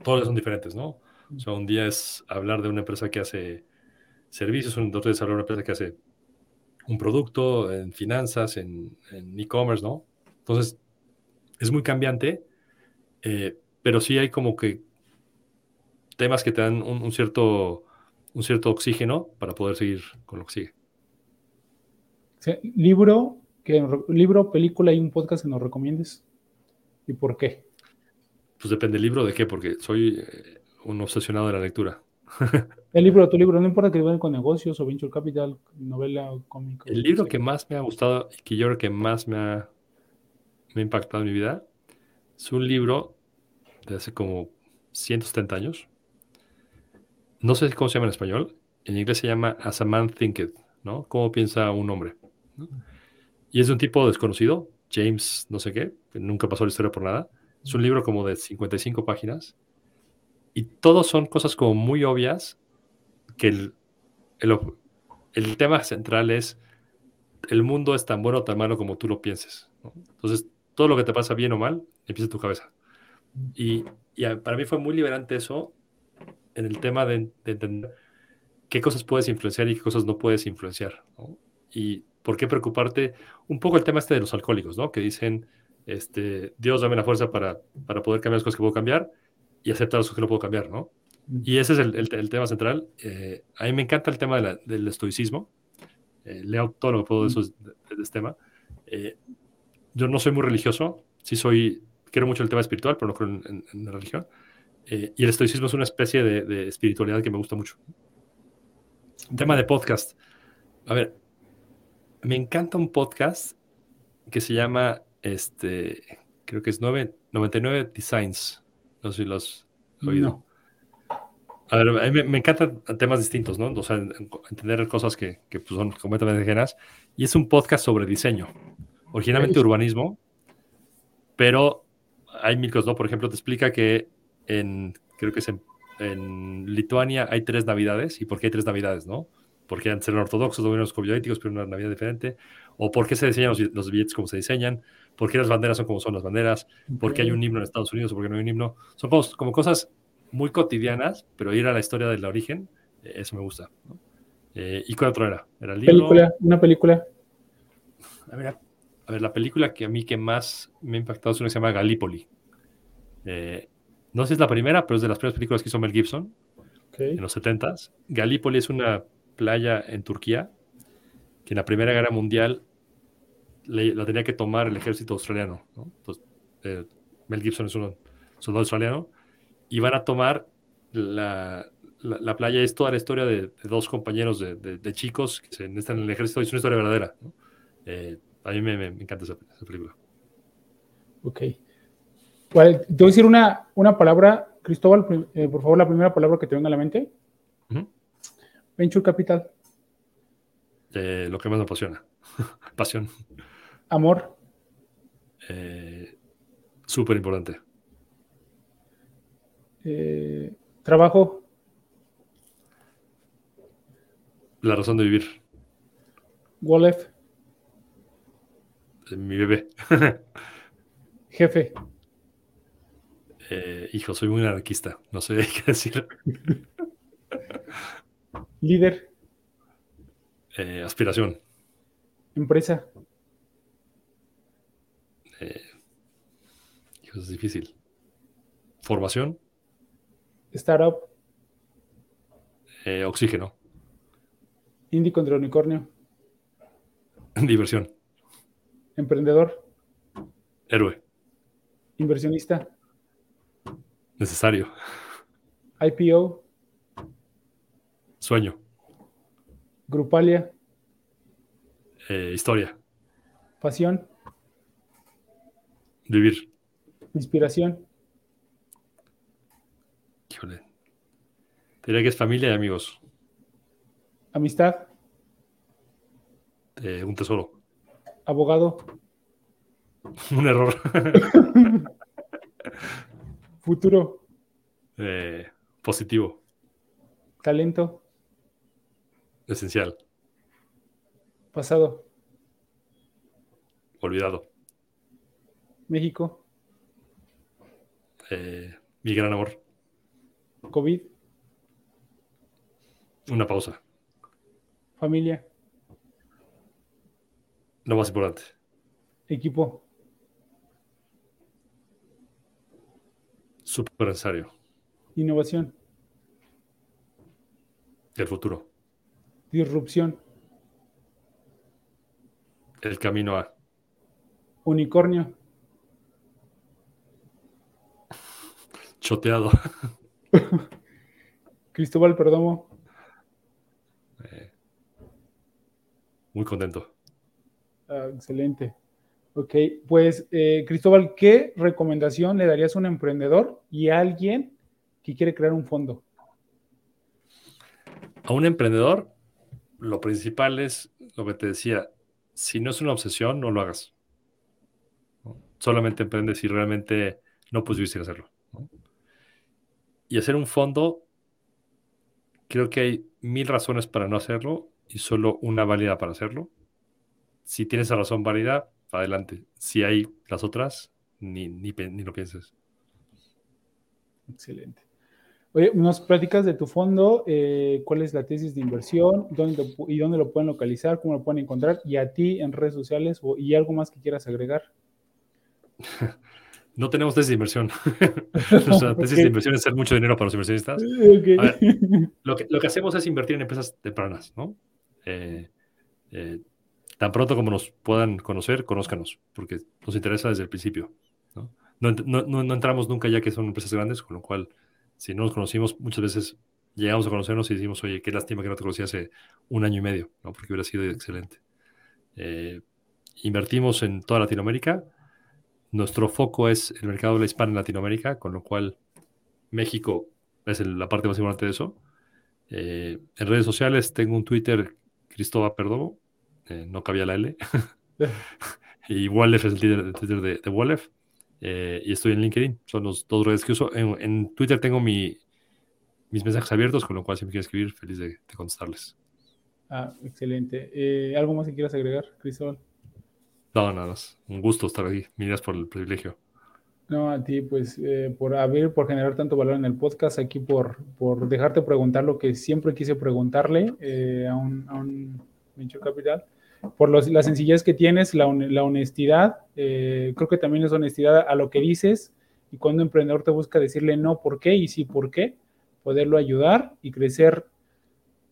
Todos son diferentes, ¿no? O sea, un día es hablar de una empresa que hace servicios, otro día es hablar de una empresa que hace un producto en finanzas, en e-commerce, ¿no? Entonces, es muy cambiante, eh, pero sí hay como que temas que te dan un, un, cierto, un cierto oxígeno para poder seguir con lo que sigue. Sí, libro, que, libro, película y un podcast que nos recomiendes. ¿Y por qué? Pues depende del libro de qué, porque soy eh, un obsesionado de la lectura. el libro, tu libro, no importa que vayan con negocios o venture capital, novela o cómic. El libro que más me ha gustado y que yo creo que más me ha, me ha impactado en mi vida es un libro de hace como 170 años. No sé cómo se llama en español. En inglés se llama As a Man Thinketh, ¿no? ¿Cómo piensa un hombre? ¿no? Y es de un tipo desconocido, James no sé qué, que nunca pasó la historia por nada. Es un libro como de 55 páginas y todos son cosas como muy obvias que el, el, el, tema central es el mundo es tan bueno o tan malo como tú lo pienses. ¿no? Entonces, todo lo que te pasa bien o mal empieza en tu cabeza. Y, y, para mí fue muy liberante eso en el tema de, de, entender qué cosas puedes influenciar y qué cosas no puedes influenciar. ¿no? Y por qué preocuparte. Un poco el tema este de los alcohólicos, ¿no? Que dicen, este, Dios dame la fuerza para, para poder cambiar las cosas que puedo cambiar y aceptar cosas que no puedo cambiar, ¿no? Y ese es el, el, el tema central. Eh, a mí me encanta el tema de la, del estoicismo. Eh, leo todo lo que puedo de, esos, de, de este tema. Eh, yo no soy muy religioso, sí soy, quiero mucho el tema espiritual, pero no creo en, en, en la religión. Eh, y el estoicismo es una especie de, de, espiritualidad que me gusta mucho. Tema de podcast. A ver, me encanta un podcast que se llama, este, creo que es 9, 99 Designs. No sé si los has oído. No. A ver, a mí me, me, encantan temas distintos, ¿no? O sea, entender cosas que, que pues son completamente ajenas. Y es un podcast sobre diseño. Originalmente urbanismo, pero hay mil cosas, ¿no? Por ejemplo, te explica que en, creo que es en, en Lituania hay tres navidades. ¿Y por qué hay tres navidades, no? Porque antes eran ortodoxos, no los covidéticos, pero una Navidad diferente. O por qué se diseñan los, los, billetes como se diseñan. Por qué las banderas son como son las banderas. Por qué hay un himno en Estados Unidos o por qué no hay un himno. Son como, como cosas muy cotidianas, pero ir a la historia del origen, eh, eso me gusta. ¿no? Eh, ¿Y cuál otro era? ¿Era el libro? ¿Película? ¿Una película? A ver, a ver, la película que a mí que más me ha impactado es una que se llama Gallipoli. Eh, no sé si es la primera, pero es de las primeras películas que hizo Mel Gibson okay. en los 70s. Gallipoli es una playa en Turquía que en la Primera Guerra Mundial le, la tenía que tomar el ejército australiano. ¿no? Entonces, eh, Mel Gibson es un soldado australiano y van a tomar la, la, la, playa. Es toda la historia de, de dos compañeros de, de, de, chicos que se están en el ejército. Es una historia verdadera. ¿no? Eh, a mí me, me, encanta esa, esa, película. Ok. Bueno, te voy a decir una, una palabra, Cristóbal, eh, por favor, la primera palabra que te venga a la mente. Uh -huh. Venture Capital. Eh, lo que más me apasiona. Pasión. Amor. Eh, Súper importante. Eh, trabajo. La razón de vivir. Wolef. Mi bebé. Jefe. Eh, hijo, soy muy anarquista, no sé qué decir. Líder, Eh, aspiración, empresa, eh, es difícil. Formación, startup, eh, oxígeno, indie contra unicornio, diversión, emprendedor, héroe, inversionista, necesario, IPO, sueño, Grupalia, eh, historia, pasión, vivir. inspiración, Híjole. Te diría que es familia y amigos. amistad, eh, un tesoro. abogado, un error. futuro, Eh, positivo, talento, esencial, pasado, olvidado. México, Eh, mi gran amor. COVID, Una pausa. familia, Lo más importante. equipo, necesario. innovación, El futuro. disrupción, El camino a. unicornio, Choteado. Cristóbal Perdomo, Eh, muy contento. Ah, excelente. Ok, pues eh, Cristóbal, ¿qué recomendación le darías a un emprendedor y a alguien que quiere crear un fondo? A un emprendedor, lo principal es lo que te decía. Si no es una obsesión, no lo hagas. Solamente emprende si realmente no sin hacerlo. Y hacer un fondo, creo que hay mil razones para no hacerlo y solo una válida para hacerlo. Si tienes esa razón válida, adelante. Si hay las otras, ni, ni, ni lo pienses. Excelente. Oye, nos platicas de tu fondo, eh, cuál es la tesis de inversión, dónde lo y dónde lo pueden localizar, cómo lo pueden encontrar, y a ti en redes sociales o- y algo más que quieras agregar. No tenemos tesis de inversión. Nuestra tesis de inversión es hacer mucho dinero para los inversionistas. Ok. A ver. Lo que, lo que hacemos es invertir en empresas tempranas, ¿no? Eh, eh, tan pronto como nos puedan conocer, conózcanos, porque nos interesa desde el principio, ¿no? No, ent- no- no- no entramos nunca ya que son empresas grandes, con lo cual, si no nos conocimos, muchas veces llegamos a conocernos y decimos, oye, qué lástima que no te conocí hace un año y medio, ¿no? Porque hubiera sido excelente. Eh, invertimos en toda Latinoamérica. Nuestro foco es el mercado de la hispana en Latinoamérica, con lo cual México es el- la parte más importante de eso. Eh, en redes sociales tengo un Twitter, Cristóbal Perdomo, eh, no cabía la L. y Wallef es el Twitter, el Twitter de, de Wallef. Eh, y estoy en LinkedIn, son los dos redes que uso. En, en Twitter tengo mi, mis mensajes abiertos, con lo cual si me quieren escribir, feliz de, de contestarles. Ah, excelente. ¿Algo más que quieras agregar, Cristóbal? No, nada más. Un gusto estar aquí. Gracias por el privilegio. No, a ti, pues, eh, por haber, por generar tanto valor en el podcast, aquí por, por dejarte preguntar lo que siempre quise preguntarle eh, a, un, a un Venture Capital, por los- la sencillez que tienes, la, la honestidad, eh, creo que también es honestidad a lo que dices, y cuando un emprendedor te busca decirle no por qué y sí por qué, poderlo ayudar y crecer.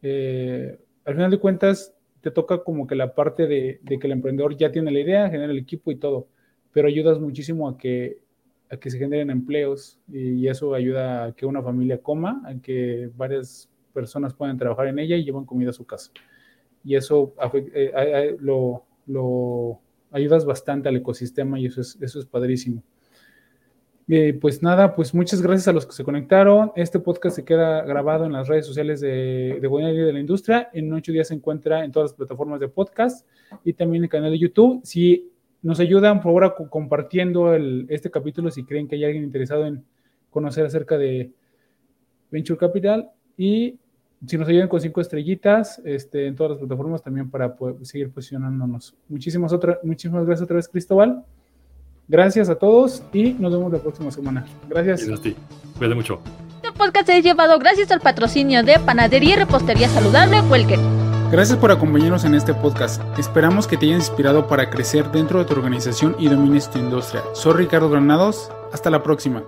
eh, al final de cuentas, te toca como que la parte de, que el emprendedor ya tiene la idea, genera el equipo y todo, pero ayudas muchísimo a que a que se generen empleos y, eso ayuda a que una familia coma, a que varias personas puedan trabajar en ella y llevan comida a su casa. Y eso eh, lo, lo ayudas bastante al ecosistema y eso es, eso es padrísimo. Eh, pues nada, pues muchas gracias a los que se conectaron. Este podcast se queda grabado en las redes sociales de, de Buena Idea de la Industria. En ocho días se encuentra en todas las plataformas de podcast y también en el canal de YouTube. Si nos ayudan, por favor, compartiendo el- este capítulo si creen que hay alguien interesado en conocer acerca de Venture Capital. Y si nos ayudan con cinco estrellitas este, en todas las plataformas también para seguir posicionándonos. Muchísimas, otra, muchísimas gracias otra vez, Cristóbal. Gracias a todos y nos vemos la próxima semana. Gracias. Gracias a ti. Cuídate mucho. Este podcast es llevado gracias al patrocinio de Panadería y Repostería Saludable Welker. Gracias por acompañarnos en este podcast. Esperamos que te haya inspirado para crecer dentro de tu organización y domines tu industria. Soy Ricardo Granados. Hasta la próxima.